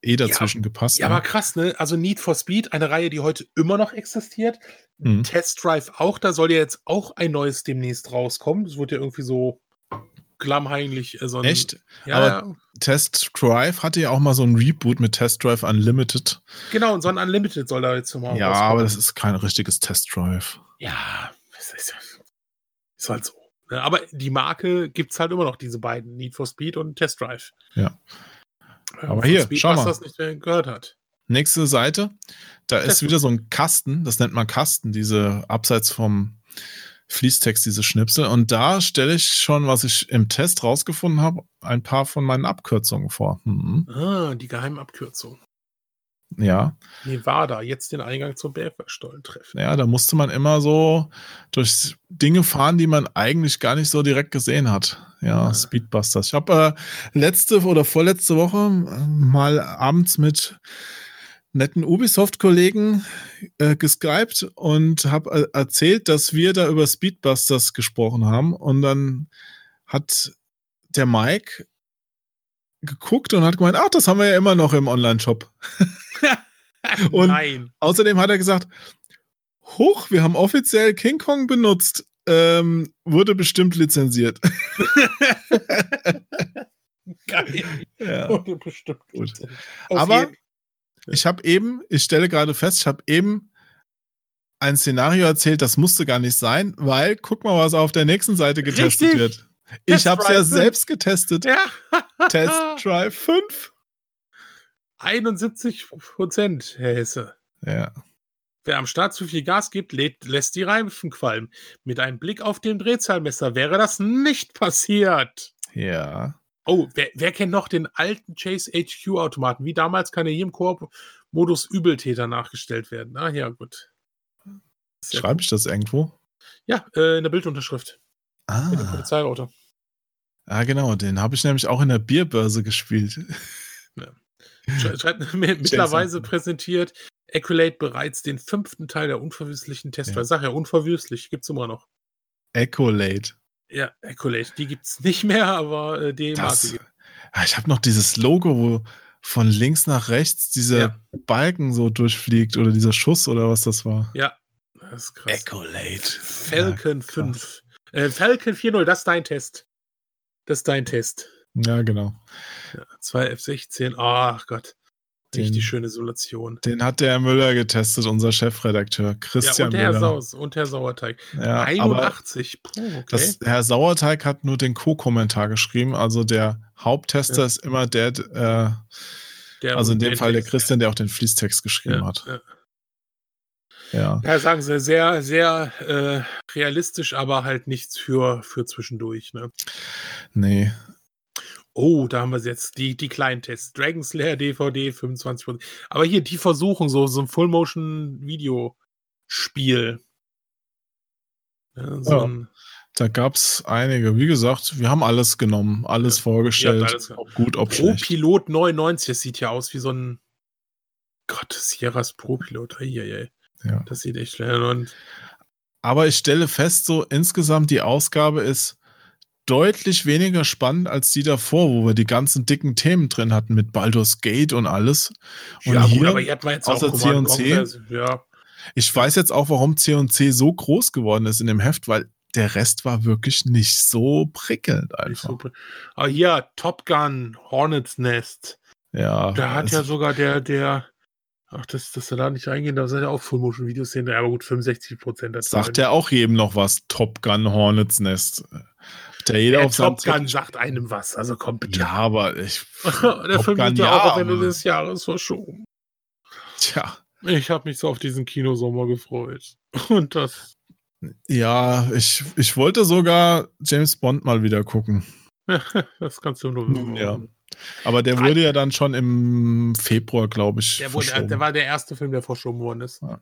eh dazwischen gepasst. Ja, ne? aber krass, ne? Also Need for Speed, eine Reihe, die heute immer noch existiert. Mhm. Test Drive auch, da soll ja jetzt auch ein neues demnächst rauskommen. Das wird ja irgendwie so klammheimlich. Äh, so Echt? Ja, Aber- ja. Test Drive hatte ja auch mal so ein Reboot mit Test Drive Unlimited. genau, und so ein Unlimited soll da jetzt mal Ja, aber das ist kein richtiges Test Drive. Ja, das ist, ist halt so. Ne, aber die Marke gibt es halt immer noch, diese beiden, Need for Speed und Test Drive. Ja. Ja, Aber hier, schau mal. das nicht gehört hat. Nächste Seite. Da ist wieder so ein Kasten, das nennt man Kasten, diese abseits vom Fließtext, diese Schnipsel. Und da stelle ich schon, was ich im Test rausgefunden habe, ein paar von meinen Abkürzungen vor. Mhm. Ah, die Geheimabkürzung. Ja, Nevada, jetzt den Eingang zum Bergwerkstollen treffen. ja, da musste man immer so durch Dinge fahren, die man eigentlich gar nicht so direkt gesehen hat. Ja, Ah. Speedbusters. Ich habe äh, letzte oder vorletzte Woche äh, mal abends mit netten Ubisoft-Kollegen äh, geskypt und habe äh, erzählt, dass wir da über Speedbusters gesprochen haben. Und dann hat der Mike geguckt und hat gemeint, ach, das haben wir ja immer noch im Online-Shop. Und- Nein. Außerdem hat er gesagt, hoch, wir haben offiziell King Kong benutzt. Ähm, wurde bestimmt lizenziert. Geil. ja. Wurde bestimmt Gut. Aber- jeden- Ich habe eben, ich stelle gerade fest, ich habe eben ein Szenario erzählt, das musste gar nicht sein, weil guck mal, was auf der nächsten Seite getestet Richtig. wird. Ich habe es ja Drive fünf. selbst getestet. ja. Test Drive 5. 71 Prozent, Herr Hesse. Ja. Wer am Start zu viel Gas gibt, lädt, lässt die Reifen qualmen. Mit einem Blick auf den Drehzahlmesser wäre das nicht passiert. Ja. Oh, wer, wer kennt noch den alten Chase HQ-Automaten? Wie damals kann er hier im Koop-Modus Übeltäter nachgestellt werden. Ah, ja, gut. Schreibe ich das irgendwo? Ja, äh, in der Bildunterschrift. Ah. Mit dem Polizeiauto. Ah, genau, den habe ich nämlich auch in der Bierbörse gespielt. Schreibt, mittlerweile präsentiert Accolade bereits den fünften Teil der unverwüstlichen Testreihe. Ja. Sag ja, unverwüstlich gibt's immer noch. Accolade. Ja, Accolade, die gibt's nicht mehr, aber äh, die Das, gibt Ah, ich habe noch dieses Logo, wo von links nach rechts dieser Ja. Balken so durchfliegt oder dieser Schuss oder was das war. Ja, das ist krass. Accolade. Falcon Ja, krass. 5. Äh, Falcon 4.0, das ist dein Test. Das ist dein Test. Ja, genau. Ja, 2 F16, ach Gott. Den- Richtig schöne Simulation. Den hat der Herr Müller getestet, unser Chefredakteur, Ja, Christian und der Herr Müller. Saus und Herr Sauerteig. Ja, aber 81. Puh, okay. das, Herr Sauerteig hat nur den Co-Kommentar geschrieben. Also der Haupttester Ja. ist immer der, äh, Der- also in dem Fall der Christian, der auch den Fließtext geschrieben ja, hat. Ja. Ja. Ja, sagen sie, sehr, sehr äh, realistisch, aber halt nichts für, für zwischendurch. Ne? Nee. Oh, da haben wir jetzt die, die kleinen Tests. Dragon Slayer DVD 25%. Aber hier, die versuchen so, so ein Full-Motion-Videospiel. Ja, so Ja. Da gab's einige. Wie gesagt, wir haben alles genommen, alles vorgestellt. Ihr habt alles ob gut, ob Pro schlecht. Pilot 99, das sieht ja aus wie so ein Gott, Sierras Pro Pilot. Eieiei. Ja. Das sieht echt schlecht aus. Aber ich stelle fest, so insgesamt die Ausgabe ist deutlich weniger spannend als die davor, wo wir die ganzen dicken Themen drin hatten mit Baldur's Gate und alles. Und ja, hier, gut, aber hier hat man jetzt außer auch Command C&C? Conquer, Ja, ich weiß jetzt auch, warum C&C so groß geworden ist in dem Heft, weil der Rest war wirklich nicht so prickelnd einfach. so. Aber hier, Top Gun, Hornets Nest. Ja, Da hat ja sogar der, der, ach, das, dass wir da nicht reingehen, da sind ja auch Full-Motion-Videos sehen, aber gut, 65 Prozent. sagt ja auch jedem noch was. Top Gun Hornets Nest. Der jeder der auf Top Gun Zettel- sagt einem was, also komm bitte. Ja, aber ich, der Film wird ja ja, auch am Ende des Jahres verschoben. tja, Ich habe mich so auf diesen Kinosommer gefreut. Und das, ja, ich, ich wollte sogar James Bond mal wieder gucken. das kannst du nur Nun, ja. machen. Aber der wurde ja dann schon im Februar, glaube ich, Der, wurde, der war der erste Film, der verschoben worden ist. Ja.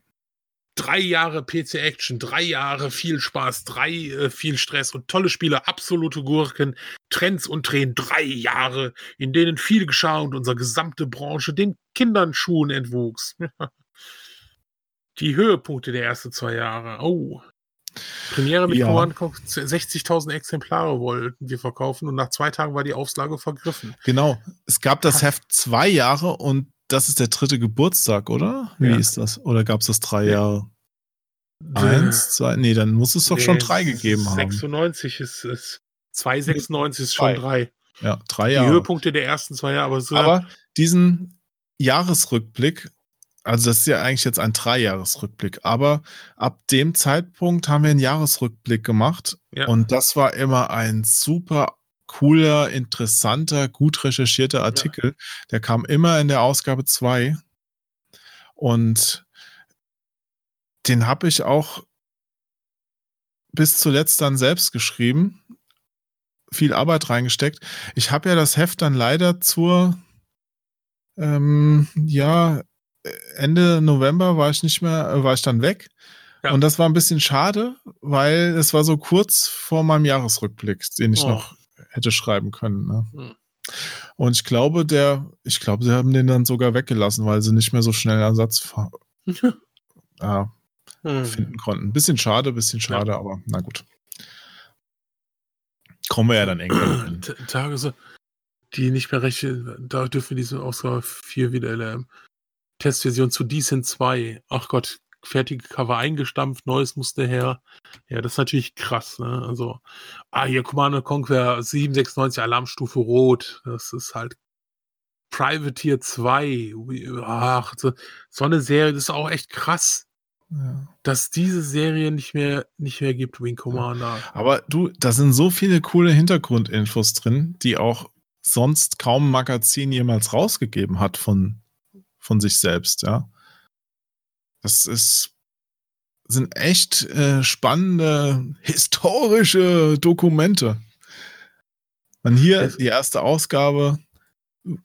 Drei Jahre PC-Action, drei Jahre viel Spaß, drei äh, viel Stress und tolle Spiele, absolute Gurken, Trends und Tränen, drei Jahre, in denen viel geschah und unsere gesamte Branche den Kindern Schuhen entwuchs. Die Höhepunkte der ersten zwei Jahre. Oh. Premiere mit Ja. Conquer 60.000 Exemplare wollten wir verkaufen und nach zwei Tagen war die Auflage vergriffen. Genau. Es gab das. Heft zwei Jahre und das ist der dritte Geburtstag, oder? Wie Ja. ist das? Oder gab es das drei Nee. Jahre? Eins, zwei, nee, dann muss es doch schon Nee, drei es- gegeben haben. 96 ist es. 296 ist schon drei. Ja, drei Die Jahre. Höhepunkte der ersten zwei Jahre, aber so. Aber diesen Jahresrückblick, also das ist ja eigentlich jetzt ein Dreijahresrückblick, aber ab dem Zeitpunkt haben wir einen Jahresrückblick gemacht Ja. Und das war immer ein super cooler, interessanter, gut recherchierter Artikel. Ja. Der kam immer in der Ausgabe 2. Und den habe ich auch bis zuletzt dann selbst geschrieben. Viel Arbeit reingesteckt. Ich habe ja das Heft dann leider zur, ähm, ja, Ende November war ich nicht mehr, war ich dann weg. Ja. Und das war ein bisschen schade, weil es war so kurz vor meinem Jahresrückblick, den ich oh. noch hätte schreiben können. Ne? Hm. Und ich glaube, der, ich glaube, sie haben den dann sogar weggelassen, weil sie nicht mehr so schnell Ersatz ja, hm. finden konnten. Bisschen schade, bisschen schade, ja. aber na gut. Kommen wir ja dann irgendwann hin. Tage, die nicht mehr recht, da dürfen wir diese Ausgabe 4 wieder erleben. Testversion zu Decent 2. Ach Gott, fertige Cover eingestampft, neues musste her. Ja, das ist natürlich krass, ne? Also, ah, hier Command Conquer 796 Alarmstufe Rot. Das ist halt Privateer 2. Ach, so, so eine Serie, das ist auch echt krass. Ja. Dass diese Serie nicht mehr, nicht mehr gibt, Wing Commander. Aber du, da sind so viele coole Hintergrundinfos drin, die auch sonst kaum ein Magazin jemals rausgegeben hat von, von sich selbst, ja. Das ist, sind echt äh, spannende historische Dokumente. Und hier die erste Ausgabe,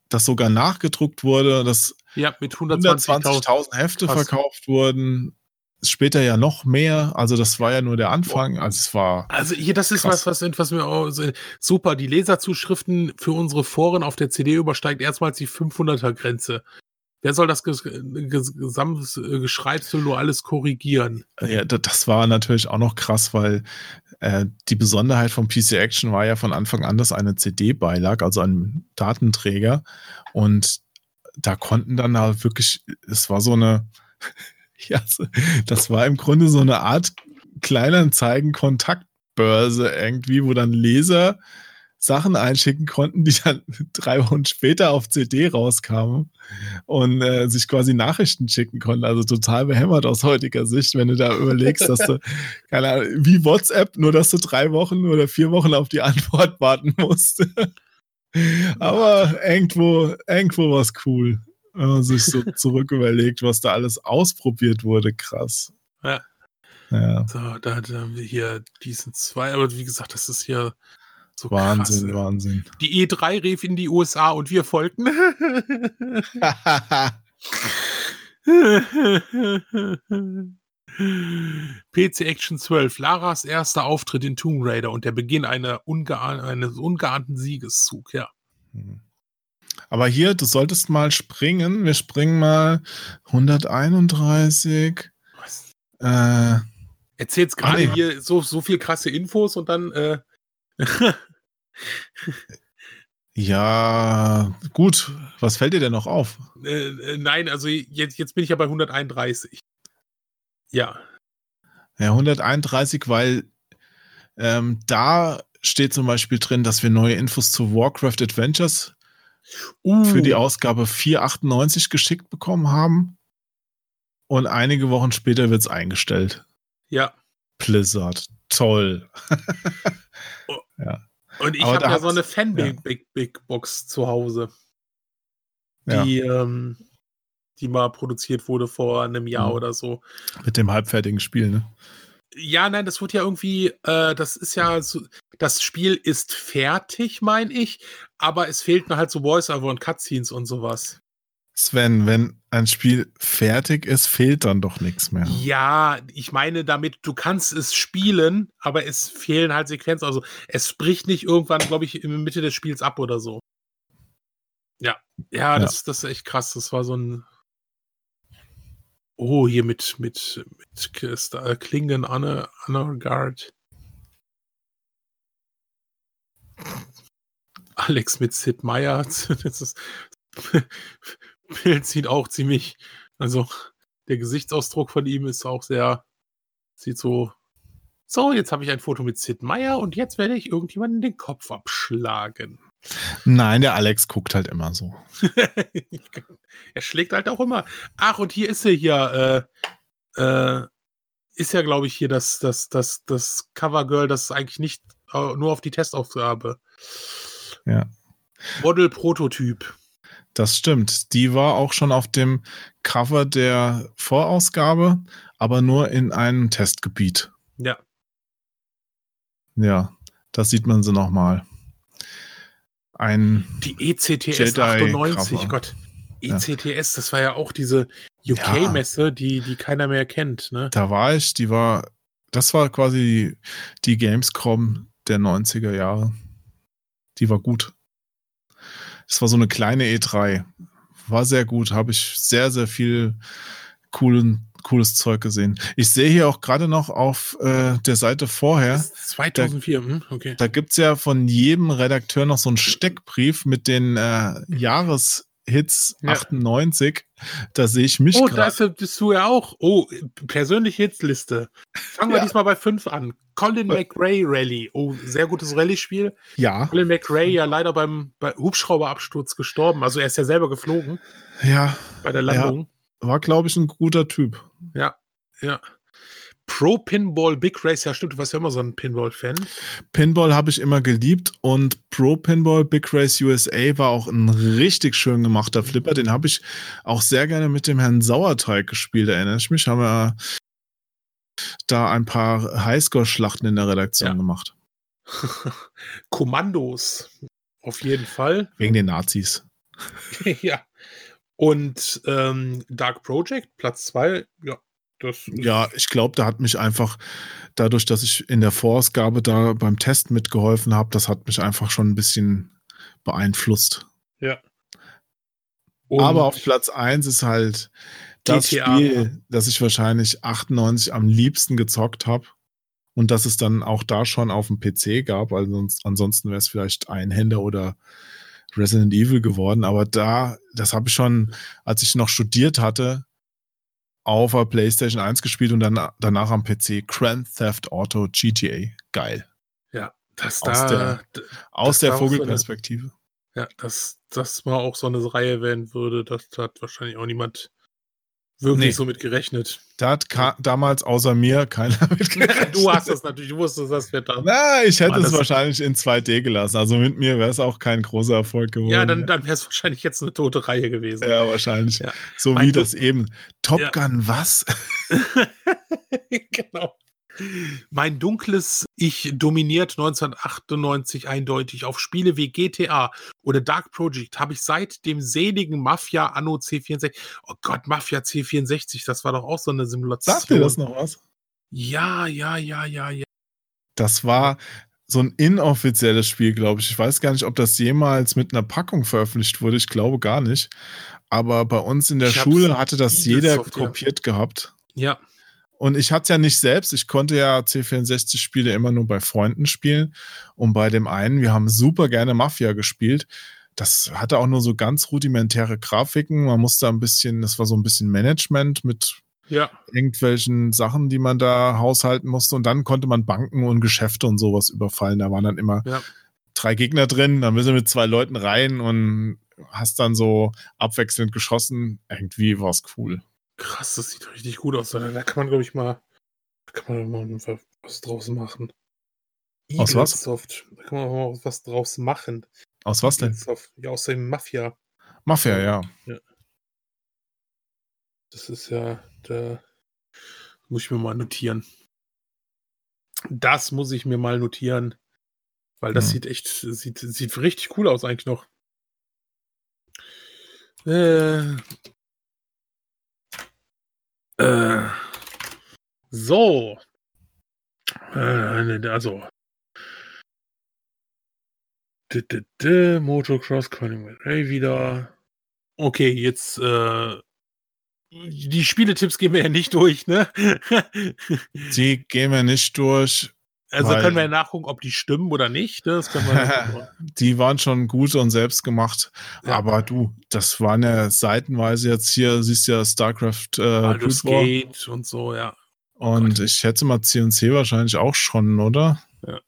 das sogar nachgedruckt wurde, dass ja, mit 120.000 120 Hefte Krass. verkauft wurden. Später ja noch mehr, also das war ja nur der Anfang, also es war. Also hier, das ist krass. was, was, was mir auch super. Die Leserzuschriften für unsere Foren auf der CD übersteigt erstmals die 500er Grenze. Wer soll das Gesamtgeschreibsel nur alles korrigieren? Ja, das war natürlich auch noch krass, weil äh, die Besonderheit von PC Action war ja von Anfang an, dass eine CD beilag, also ein Datenträger. Und da konnten dann halt wirklich, es war so eine, ja, das war im Grunde so eine Art Kleinanzeigen-Kontaktbörse irgendwie, wo dann Leser Sachen einschicken konnten, die dann drei Wochen später auf CD rauskamen und äh, sich quasi Nachrichten schicken konnten. Also total behämmert aus heutiger Sicht, wenn du da überlegst, dass du, keine Ahnung, wie WhatsApp, nur dass du drei Wochen oder vier Wochen auf die Antwort warten musst. Aber irgendwo, irgendwo war es cool, wenn man sich so zurück überlegt, was da alles ausprobiert wurde. Krass. Ja. Ja. So, da haben wir hier diesen zwei, aber wie gesagt, das ist hier so Wahnsinn, krass, Wahnsinn. Die E3 rief in die USA und wir folgten. PC Action 12, Laras erster Auftritt in Tomb Raider und der Beginn ungeahn eines ungeahnten Siegeszug, ja. Mhm. Aber hier, du solltest mal springen. Wir springen mal 131. Was? Äh, Erzählst gerade ah, nee. hier so, so viel krasse Infos und dann äh, ja, gut. Was fällt dir denn noch auf? Äh, äh, nein, also jetzt, jetzt bin ich ja bei 131. Ja. Ja, 131, weil ähm, da steht zum Beispiel drin, dass wir neue Infos zu Warcraft Adventures uh. für die Ausgabe 498 geschickt bekommen haben. Und einige Wochen später wird es eingestellt. Ja. Blizzard. Toll. oh. Ja. Und ich habe ja so eine Fan-Big Big, Big Box zu Hause. Die, ähm, die mal produziert wurde vor einem Jahr mhm. oder so. Mit dem halbfertigen Spiel, ne? Ja, nein, das wird ja irgendwie, äh, das ist ja so, das Spiel ist fertig, meine ich, aber es fehlten halt so Voice-Over und Cutscenes und sowas. Sven, wenn ein Spiel fertig ist, fehlt dann doch nichts mehr. Ja, ich meine damit, du kannst es spielen, aber es fehlen halt Sequenzen. Also es bricht nicht irgendwann, glaube ich, in der Mitte des Spiels ab oder so. Ja, ja, das, ja. das ist echt krass. Das war so ein. Oh, hier mit, mit, mit äh, Klingen Anne, Anne Guard. Alex mit Sid Meier. Das ist Bild sieht auch ziemlich, also der Gesichtsausdruck von ihm ist auch sehr, sieht so, so, jetzt habe ich ein Foto mit Sid Meier und jetzt werde ich irgendjemanden den Kopf abschlagen. Nein, der Alex guckt halt immer so. er schlägt halt auch immer. Ach, und hier ist er hier, äh, äh, ist ja, glaube ich, hier das, das, das, das Covergirl, das ist eigentlich nicht äh, nur auf die Testaufgabe. Ja. Model-Prototyp. Das stimmt. Die war auch schon auf dem Cover der Vorausgabe, aber nur in einem Testgebiet. Ja. Ja, da sieht man sie nochmal. Ein Die ECTS Jedi 98, Cover. Gott. Ja. ECTS, das war ja auch diese UK-Messe, die, die keiner mehr kennt, ne? Da war ich, die war, das war quasi die Gamescom der 90er Jahre. Die war gut. Das war so eine kleine E3. War sehr gut, habe ich sehr, sehr viel coolen, cooles Zeug gesehen. Ich sehe hier auch gerade noch auf äh, der Seite vorher, Das ist 2004, hm, okay. da gibt's ja von jedem Redakteur noch so einen Steckbrief mit den äh, Jahreshits Ja. 98. Da sehe ich mich Oh, da gerade. ist, ja- bist du ja auch. Oh, persönliche Hitliste. Fangen wir Ja. diesmal bei 5 an. Colin McRae Rally. Oh, sehr gutes Rallye-Spiel. Ja, Colin McRae ja leider beim bei Hubschrauberabsturz gestorben. Also er ist ja selber geflogen ja, bei der Landung. war, glaube ich, ein guter Typ. Ja, ja. Pro Pinball Big Race, ja stimmt, du warst ja immer so ein Pinball-Fan. Pinball habe ich immer geliebt und Pro Pinball Big Race USA war auch ein richtig schön gemachter Flipper. Den habe ich auch sehr gerne mit dem Herrn Sauerteig gespielt, erinnere ich mich. Haben wir da ein paar Highscore-Schlachten in der Redaktion Ja. gemacht. Kommandos, auf jeden Fall. Wegen den Nazis. ja. Und ähm, Dark Project, Platz 2, ja, Ja, ich glaube, da hat mich einfach, dadurch, dass ich in der Vorausgabe da beim Test mitgeholfen habe, das hat mich einfach schon ein bisschen beeinflusst. Und Aber auf Platz 1 ist halt das GTA. Spiel, das ich wahrscheinlich 98 am liebsten gezockt habe. Und dass es dann auch da schon auf dem PC gab. Also sonst, ansonsten wäre es vielleicht Einhänder oder Resident Evil geworden. Aber da, das habe ich schon, als ich noch studiert hatte, auf der PlayStation 1 gespielt und dann danach am PC Grand Theft Auto GTA. Geil. das aus da, der- Aus der auch so eine- Vogelperspektive. ja, dass das mal auch so eine Reihe werden würde, das hat wahrscheinlich auch niemand wirklich Nee. so mit gerechnet. Da hat damals außer mir keiner mitgerechnet. du hast das natürlich, du wusstest, das wird da. Na, ich hätte es wahrscheinlich in 2D gelassen. Also mit mir wäre es auch kein großer Erfolg geworden. Ja, dann, dann wäre es wahrscheinlich jetzt eine tote Reihe gewesen. ja, wahrscheinlich. Ja. So Mein wie Du- das eben. Top Ja. Gun, was? genau. Mein dunkles Ich dominiert 1998 eindeutig auf Spiele wie GTA oder Dark Project habe ich seit dem seligen Mafia Anno C64. Oh Gott, Mafia C64, das war doch auch so eine Simulation. Sagt dir das noch was? Ja, ja, ja, ja, ja. Das war so ein inoffizielles Spiel, glaube ich. Ich weiß gar nicht, ob das jemals mit einer Packung veröffentlicht wurde. Ich glaube gar nicht. Aber bei uns in der Ich Schule hatte das jeder kopiert gehabt. Ja, Und ich hatte ja nicht selbst, ich konnte ja C64-Spiele immer nur bei Freunden spielen. Und bei dem einen, wir haben super gerne Mafia gespielt. Das hatte auch nur so ganz rudimentäre Grafiken. Man musste ein bisschen, das war so ein bisschen Management mit ja. irgendwelchen Sachen, die man da haushalten musste. Und dann konnte man Banken und Geschäfte und sowas überfallen. Da waren dann immer Ja. drei Gegner drin, dann bist du mit zwei Leuten rein und hast dann so abwechselnd geschossen. Irgendwie war es cool. Krass, das sieht richtig gut aus. Da, kann man, glaube ich, mal, kann man mal was draus machen. Aus was? Eaglesoft. Da kann man mal was draus machen. Aus was denn? Eaglesoft. Ja, aus dem Mafia. Mafia, ja. Das ist ja, da muss ich mir mal notieren. Das muss ich mir mal notieren, weil das Hm. sieht echt, sieht, sieht richtig cool aus eigentlich noch. Äh, äh, so. Äh, also. D -d -d, Motocross, Colin McRae wieder. Okay, jetzt äh, die Spieletipps gehen wir ja nicht durch, ne? Die gehen wir nicht durch. Also weil- können wir ja nachgucken, ob die stimmen oder nicht. ne? Das können wir Die waren schon gut und selbst gemacht. Ja. Aber du, das waren ja seitenweise jetzt hier, siehst ja StarCraft äh. Gate und so, ja. Und ich schätze mal C&C wahrscheinlich auch schon, oder? Ja.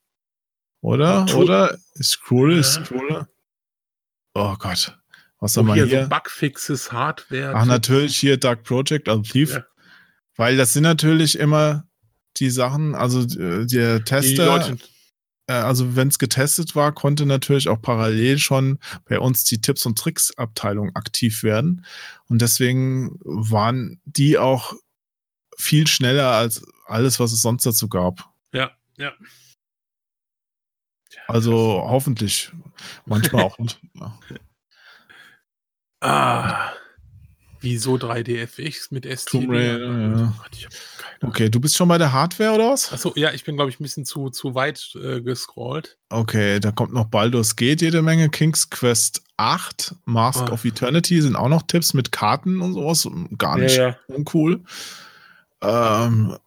Oder? Tu- Oder? Ich scroll, ich Ja. scrolle. Oh Gott. Was haben wir hier hier? so Bugfixes, Hardware. Ach, natürlich hier Dark Project, also Thief. Ja. Weil das sind natürlich immer die Sachen, also äh, der Tester, äh, also wenn es getestet war, konnte natürlich auch parallel schon bei uns die Tipps und Tricks Abteilung aktiv werden. Und deswegen waren die auch viel schneller als alles, was es sonst dazu gab. ja, ja. Also hoffentlich. Manchmal auch nicht. Ja. Ah. Wieso 3DFX mit ST? Tomb Raider, ja. Gott, ich hab. Okay, du bist schon bei der Hardware oder was? Achso, ja, ich bin, glaube ich, ein bisschen zu, zu weit äh, gescrollt. Okay, da kommt noch Baldur's Gate jede Menge, King's Quest 8, Mask Ah. of Eternity sind auch noch Tipps mit Karten und sowas. Gar nicht Ja, uncool. Ähm,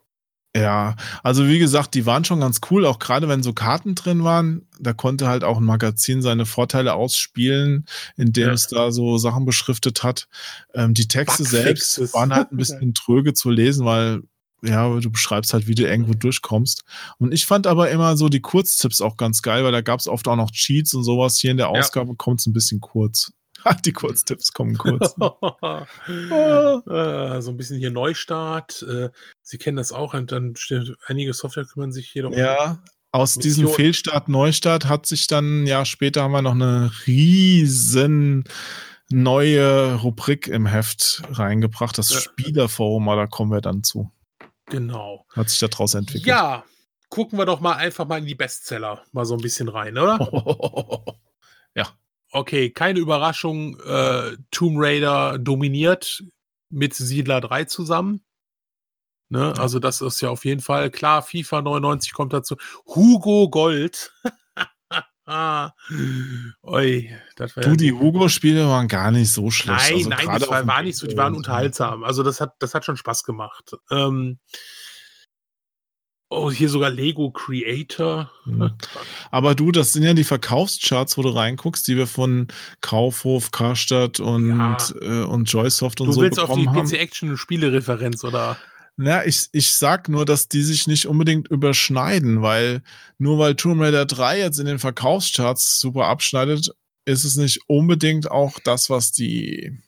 ja, also wie gesagt, die waren schon ganz cool, auch gerade wenn so Karten drin waren. Da konnte halt auch ein Magazin seine Vorteile ausspielen, indem Ja. es da so Sachen beschriftet hat. Ähm, die Texte Bugfixes. selbst waren halt ein bisschen tröge zu lesen, weil ja, du beschreibst halt, wie du irgendwo durchkommst. Und ich fand aber immer so die Kurztipps auch ganz geil, weil da gab es oft auch noch Cheats und sowas. Hier in der Ja. Ausgabe kommt es ein bisschen kurz. die Kurztipps kommen kurz. äh, so ein bisschen hier Neustart. Äh, Sie kennen das auch. Und dann steht, einige Software kümmern sich jedoch. Ja, aus diesem Mission- Fehlstart, Neustart hat sich dann, ein Jahr später haben wir noch eine riesen neue Rubrik im Heft reingebracht, das Ja. Spielerforum, aber da kommen wir dann zu. Genau. Hat sich daraus entwickelt. Ja, gucken wir doch mal einfach mal in die Bestseller mal so ein bisschen rein, oder? ja. Okay, keine Überraschung. Äh, Tomb Raider dominiert mit Siedler 3 zusammen. Ne? Also, das ist ja auf jeden Fall klar. FIFA 99 kommt dazu. Hugo Gold. ah. Oi, das war Du, ja- die Hugo-Spiele waren gar nicht so schlecht. Nein, also nein, auf war, war nicht so, die waren so. unterhaltsam. Also das hat, das hat schon Spaß gemacht. Ähm, oh, hier sogar Lego Creator. Mhm. Aber du, das sind ja die Verkaufscharts, wo du reinguckst, die wir von Kaufhof, Karstadt und, Ja. äh, und Joysoft und Du so willst auf die bekommen haben. PC Action Spielereferenz oder? Na, ich, ich sag nur, dass die sich nicht unbedingt überschneiden, weil nur weil Tomb Raider 3 jetzt in den Verkaufscharts super abschneidet, ist es nicht unbedingt auch das, was die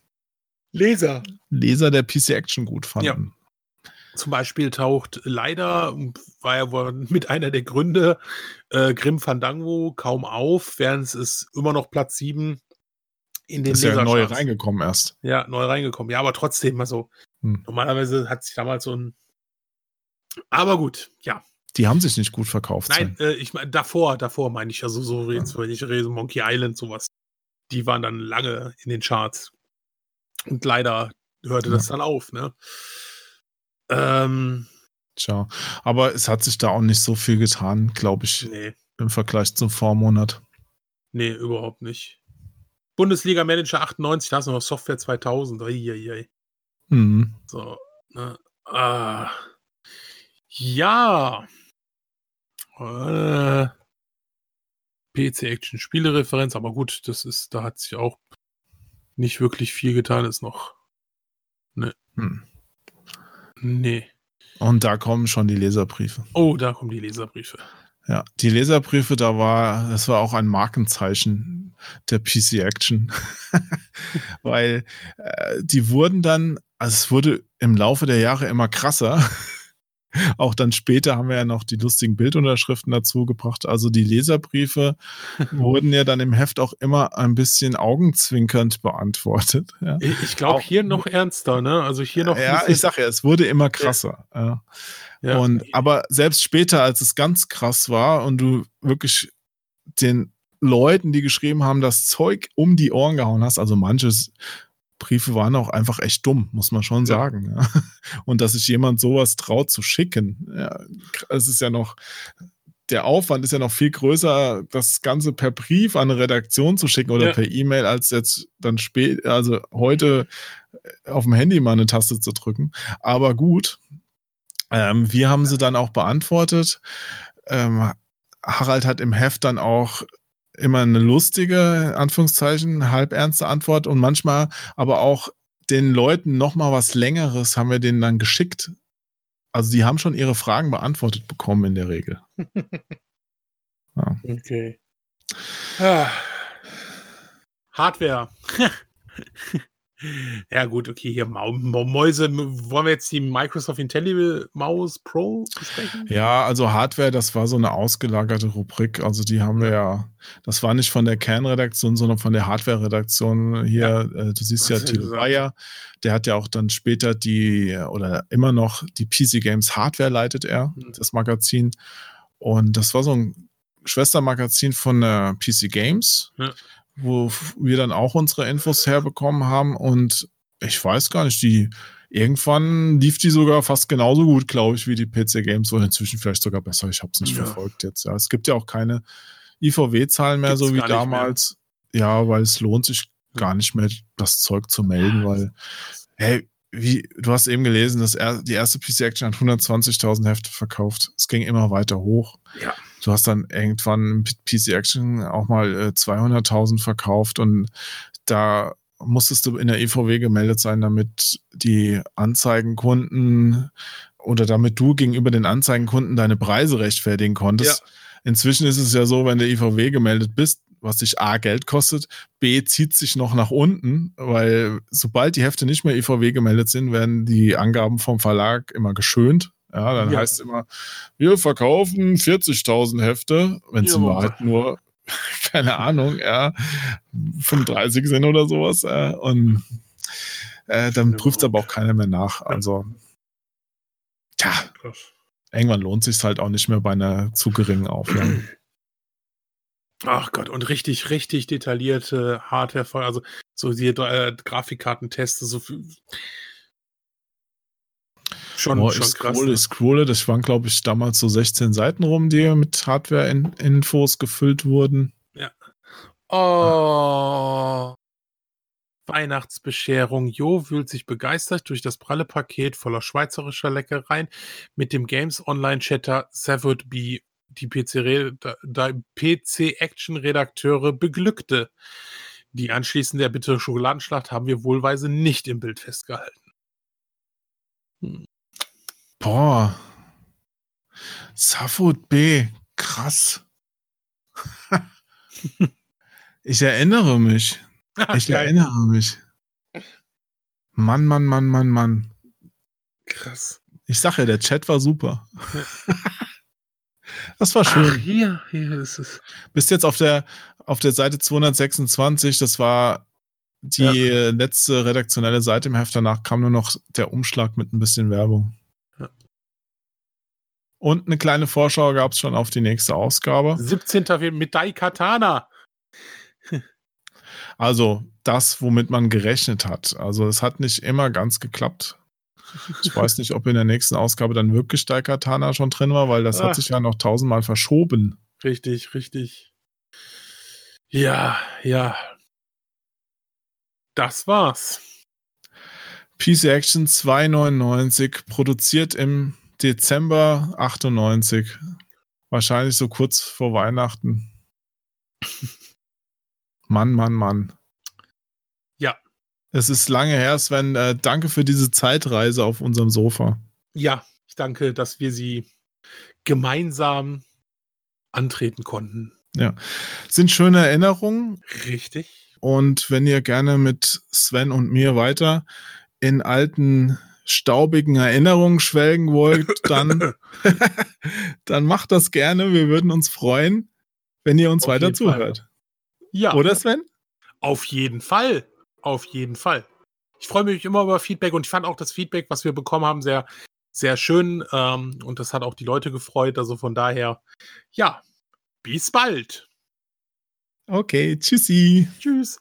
Leser. Leser der PC Action gut fanden. Zum Beispiel taucht leider, war ja wohl mit einer der Gründe, äh, Grim Fandango kaum auf, während es ist immer noch Platz 7 in den ist ja neu reingekommen erst. Ja, neu reingekommen. Ja, aber trotzdem, also Hm. normalerweise hat sich damals so ein. Aber gut, ja. Die haben sich nicht gut verkauft. Nein, äh, ich meine, davor, davor meine ich, also so jetzt, wenn ich rede, Monkey Island, sowas. Die waren dann lange in den Charts. Und leider hörte das dann auf, ne? Ähm, Tja. Aber es hat sich da auch nicht so viel getan, glaube ich, nee, im Vergleich zum Vormonat. nee, überhaupt nicht. Bundesliga Manager 98, da ist noch Software 2000. Eieiei. Mhm. So, ne? Ah. Ja. Äh, PC Action Spielereferenz, aber gut, das ist, da hat sich auch nicht wirklich viel getan, ist noch. Hm. Nee. Und da kommen schon die Leserbriefe. Oh, da kommen die Leserbriefe. Ja, die Leserbriefe, da war, das war auch ein Markenzeichen der PC Action. Weil äh, die wurden dann, also es wurde im Laufe der Jahre immer krasser. Auch dann später haben wir ja noch die lustigen Bildunterschriften dazu gebracht. Also die Leserbriefe wurden ja dann im Heft auch immer ein bisschen augenzwinkernd beantwortet. Ja, Ich, glaube, hier noch ernster, ne? Also hier noch. ja ich sag ja, es wurde immer krasser. Ja. ja. Und aber selbst später, als es ganz krass war und du wirklich den Leuten, die geschrieben haben, das Zeug um die Ohren gehauen hast, also manches Briefe waren auch einfach echt dumm, muss man schon Ja. sagen. Ja. Und dass sich jemand sowas traut zu schicken, ja, es ist ja noch, der Aufwand ist ja noch viel größer, das Ganze per Brief an eine Redaktion zu schicken oder Ja. per E-Mail, als jetzt dann spät, also heute auf dem Handy mal eine Taste zu drücken. Aber gut, ähm, wir haben sie dann auch beantwortet. Ähm, Harald hat im Heft dann auch immer eine lustige, in Anführungszeichen, halbernste Antwort und manchmal aber auch den Leuten noch mal was Längeres haben wir denen dann geschickt. Also die haben schon ihre Fragen beantwortet bekommen in der Regel. Okay. Ah. Hardware. Ja, gut, okay, hier Mau Mäuse. Wollen wir jetzt die Microsoft Intellible Maus Pro besprechen? Ja, also Hardware, das war so eine ausgelagerte Rubrik. Also die haben wir ja, das war nicht von der Kernredaktion, sondern von der Hardware-Redaktion hier. Äh, du siehst ja, Till. Bayer, der hat ja auch dann später die, oder immer noch die PC Games Hardware leitet er, Mhm. das Magazin. Und das war so ein Schwestermagazin von der PC Games, Ja. Wo wir dann auch unsere Infos herbekommen haben. Und ich weiß gar nicht, die irgendwann lief die sogar fast genauso gut, glaube ich, wie die PC Games oder inzwischen vielleicht sogar besser. Ich habe es nicht Ja. verfolgt jetzt. Ja, es gibt ja auch keine IVW-Zahlen mehr, Gibt's so wie nicht mehr. damals. Ja, weil es lohnt sich gar nicht mehr, das Zeug zu melden, weil, hey, wie, du hast eben gelesen, dass er, die erste PC Action hat 120.000 Hefte verkauft. Es ging immer weiter hoch. Ja. Du hast dann irgendwann PC Action auch mal äh, 200.000 verkauft und da musstest du in der EVW gemeldet sein, damit die Anzeigenkunden oder damit du gegenüber den Anzeigenkunden deine Preise rechtfertigen konntest. Inzwischen ist es ja so, wenn der IVW gemeldet bist, was dich A Geld kostet, B zieht sich noch nach unten, weil sobald die Hefte nicht mehr IVW gemeldet sind, werden die Angaben vom Verlag immer geschönt. Ja, dann Ja. heißt es immer, wir verkaufen 40.000 Hefte, wenn es Ja, in Wahrheit nur, keine Ahnung, ja, 35 sind oder sowas. Äh, und äh, dann prüft es aber auch keiner mehr nach. Also, tja, irgendwann lohnt sich halt auch nicht mehr bei einer zu geringen Auflage. Ach Gott, und richtig, richtig detaillierte Hardware, also so die äh, Grafikkartenteste, so viel. Schon, Oh, schon ich krass. scrolle, ne? ich scrolle, das waren, glaube ich, damals so 16 Seiten rum, die mit Hardware-Infos gefüllt wurden. Oh. Weihnachtsbescherung. Jo wühlt sich begeistert durch das pralle Paket voller schweizerischer Leckereien mit dem Games Online Chatter Savard B. Die PC-Action-Redakteure beglückte. Die anschließende erbittere Schokoladenschlacht haben wir wohlweise nicht im Bild festgehalten. Boah. Safut B. Krass. ich erinnere mich. Ich Geil. erinnere mich. Mann, Mann, Mann, Mann, Mann. Krass. Ich sag ja, der Chat war super. das war schön. Ach, hier, hier ist es. Bist jetzt auf der, auf der Seite 226, das war die äh, letzte redaktionelle Seite im Heft. Danach kam nur noch der Umschlag mit ein bisschen Werbung. Und eine kleine Vorschau gab es schon auf die nächste Ausgabe. 17. Februar mit Daikatana. Also das, womit man gerechnet hat. Also es hat nicht immer ganz geklappt. Ich weiß nicht, ob in der nächsten Ausgabe dann wirklich Daikatana schon drin war, weil das Ah. hat sich ja noch tausendmal verschoben. Richtig, richtig. Ja, ja. Das war's. PC Action 299, produziert im Dezember 98. Wahrscheinlich so kurz vor Weihnachten. Mann, Mann, Mann. Ja. Es ist lange her, Sven. Äh, danke für diese Zeitreise auf unserem Sofa. Ja, ich danke, dass wir sie gemeinsam antreten konnten. Sind schöne Erinnerungen. Richtig. Und wenn ihr gerne mit Sven und mir weiter in alten, staubigen Erinnerungen schwelgen wollt, dann, dann macht das gerne. Wir würden uns freuen, wenn ihr uns Auf weiter jeden Fall. zuhört. Ja, Oder Sven? auf jeden Fall. Auf jeden Fall. Ich freue mich immer über Feedback und ich fand auch das Feedback, was wir bekommen haben, sehr, sehr schön. Ähm, und das hat auch die Leute gefreut. Also von daher, ja, bis bald. Okay, tschüssi. Tschüss.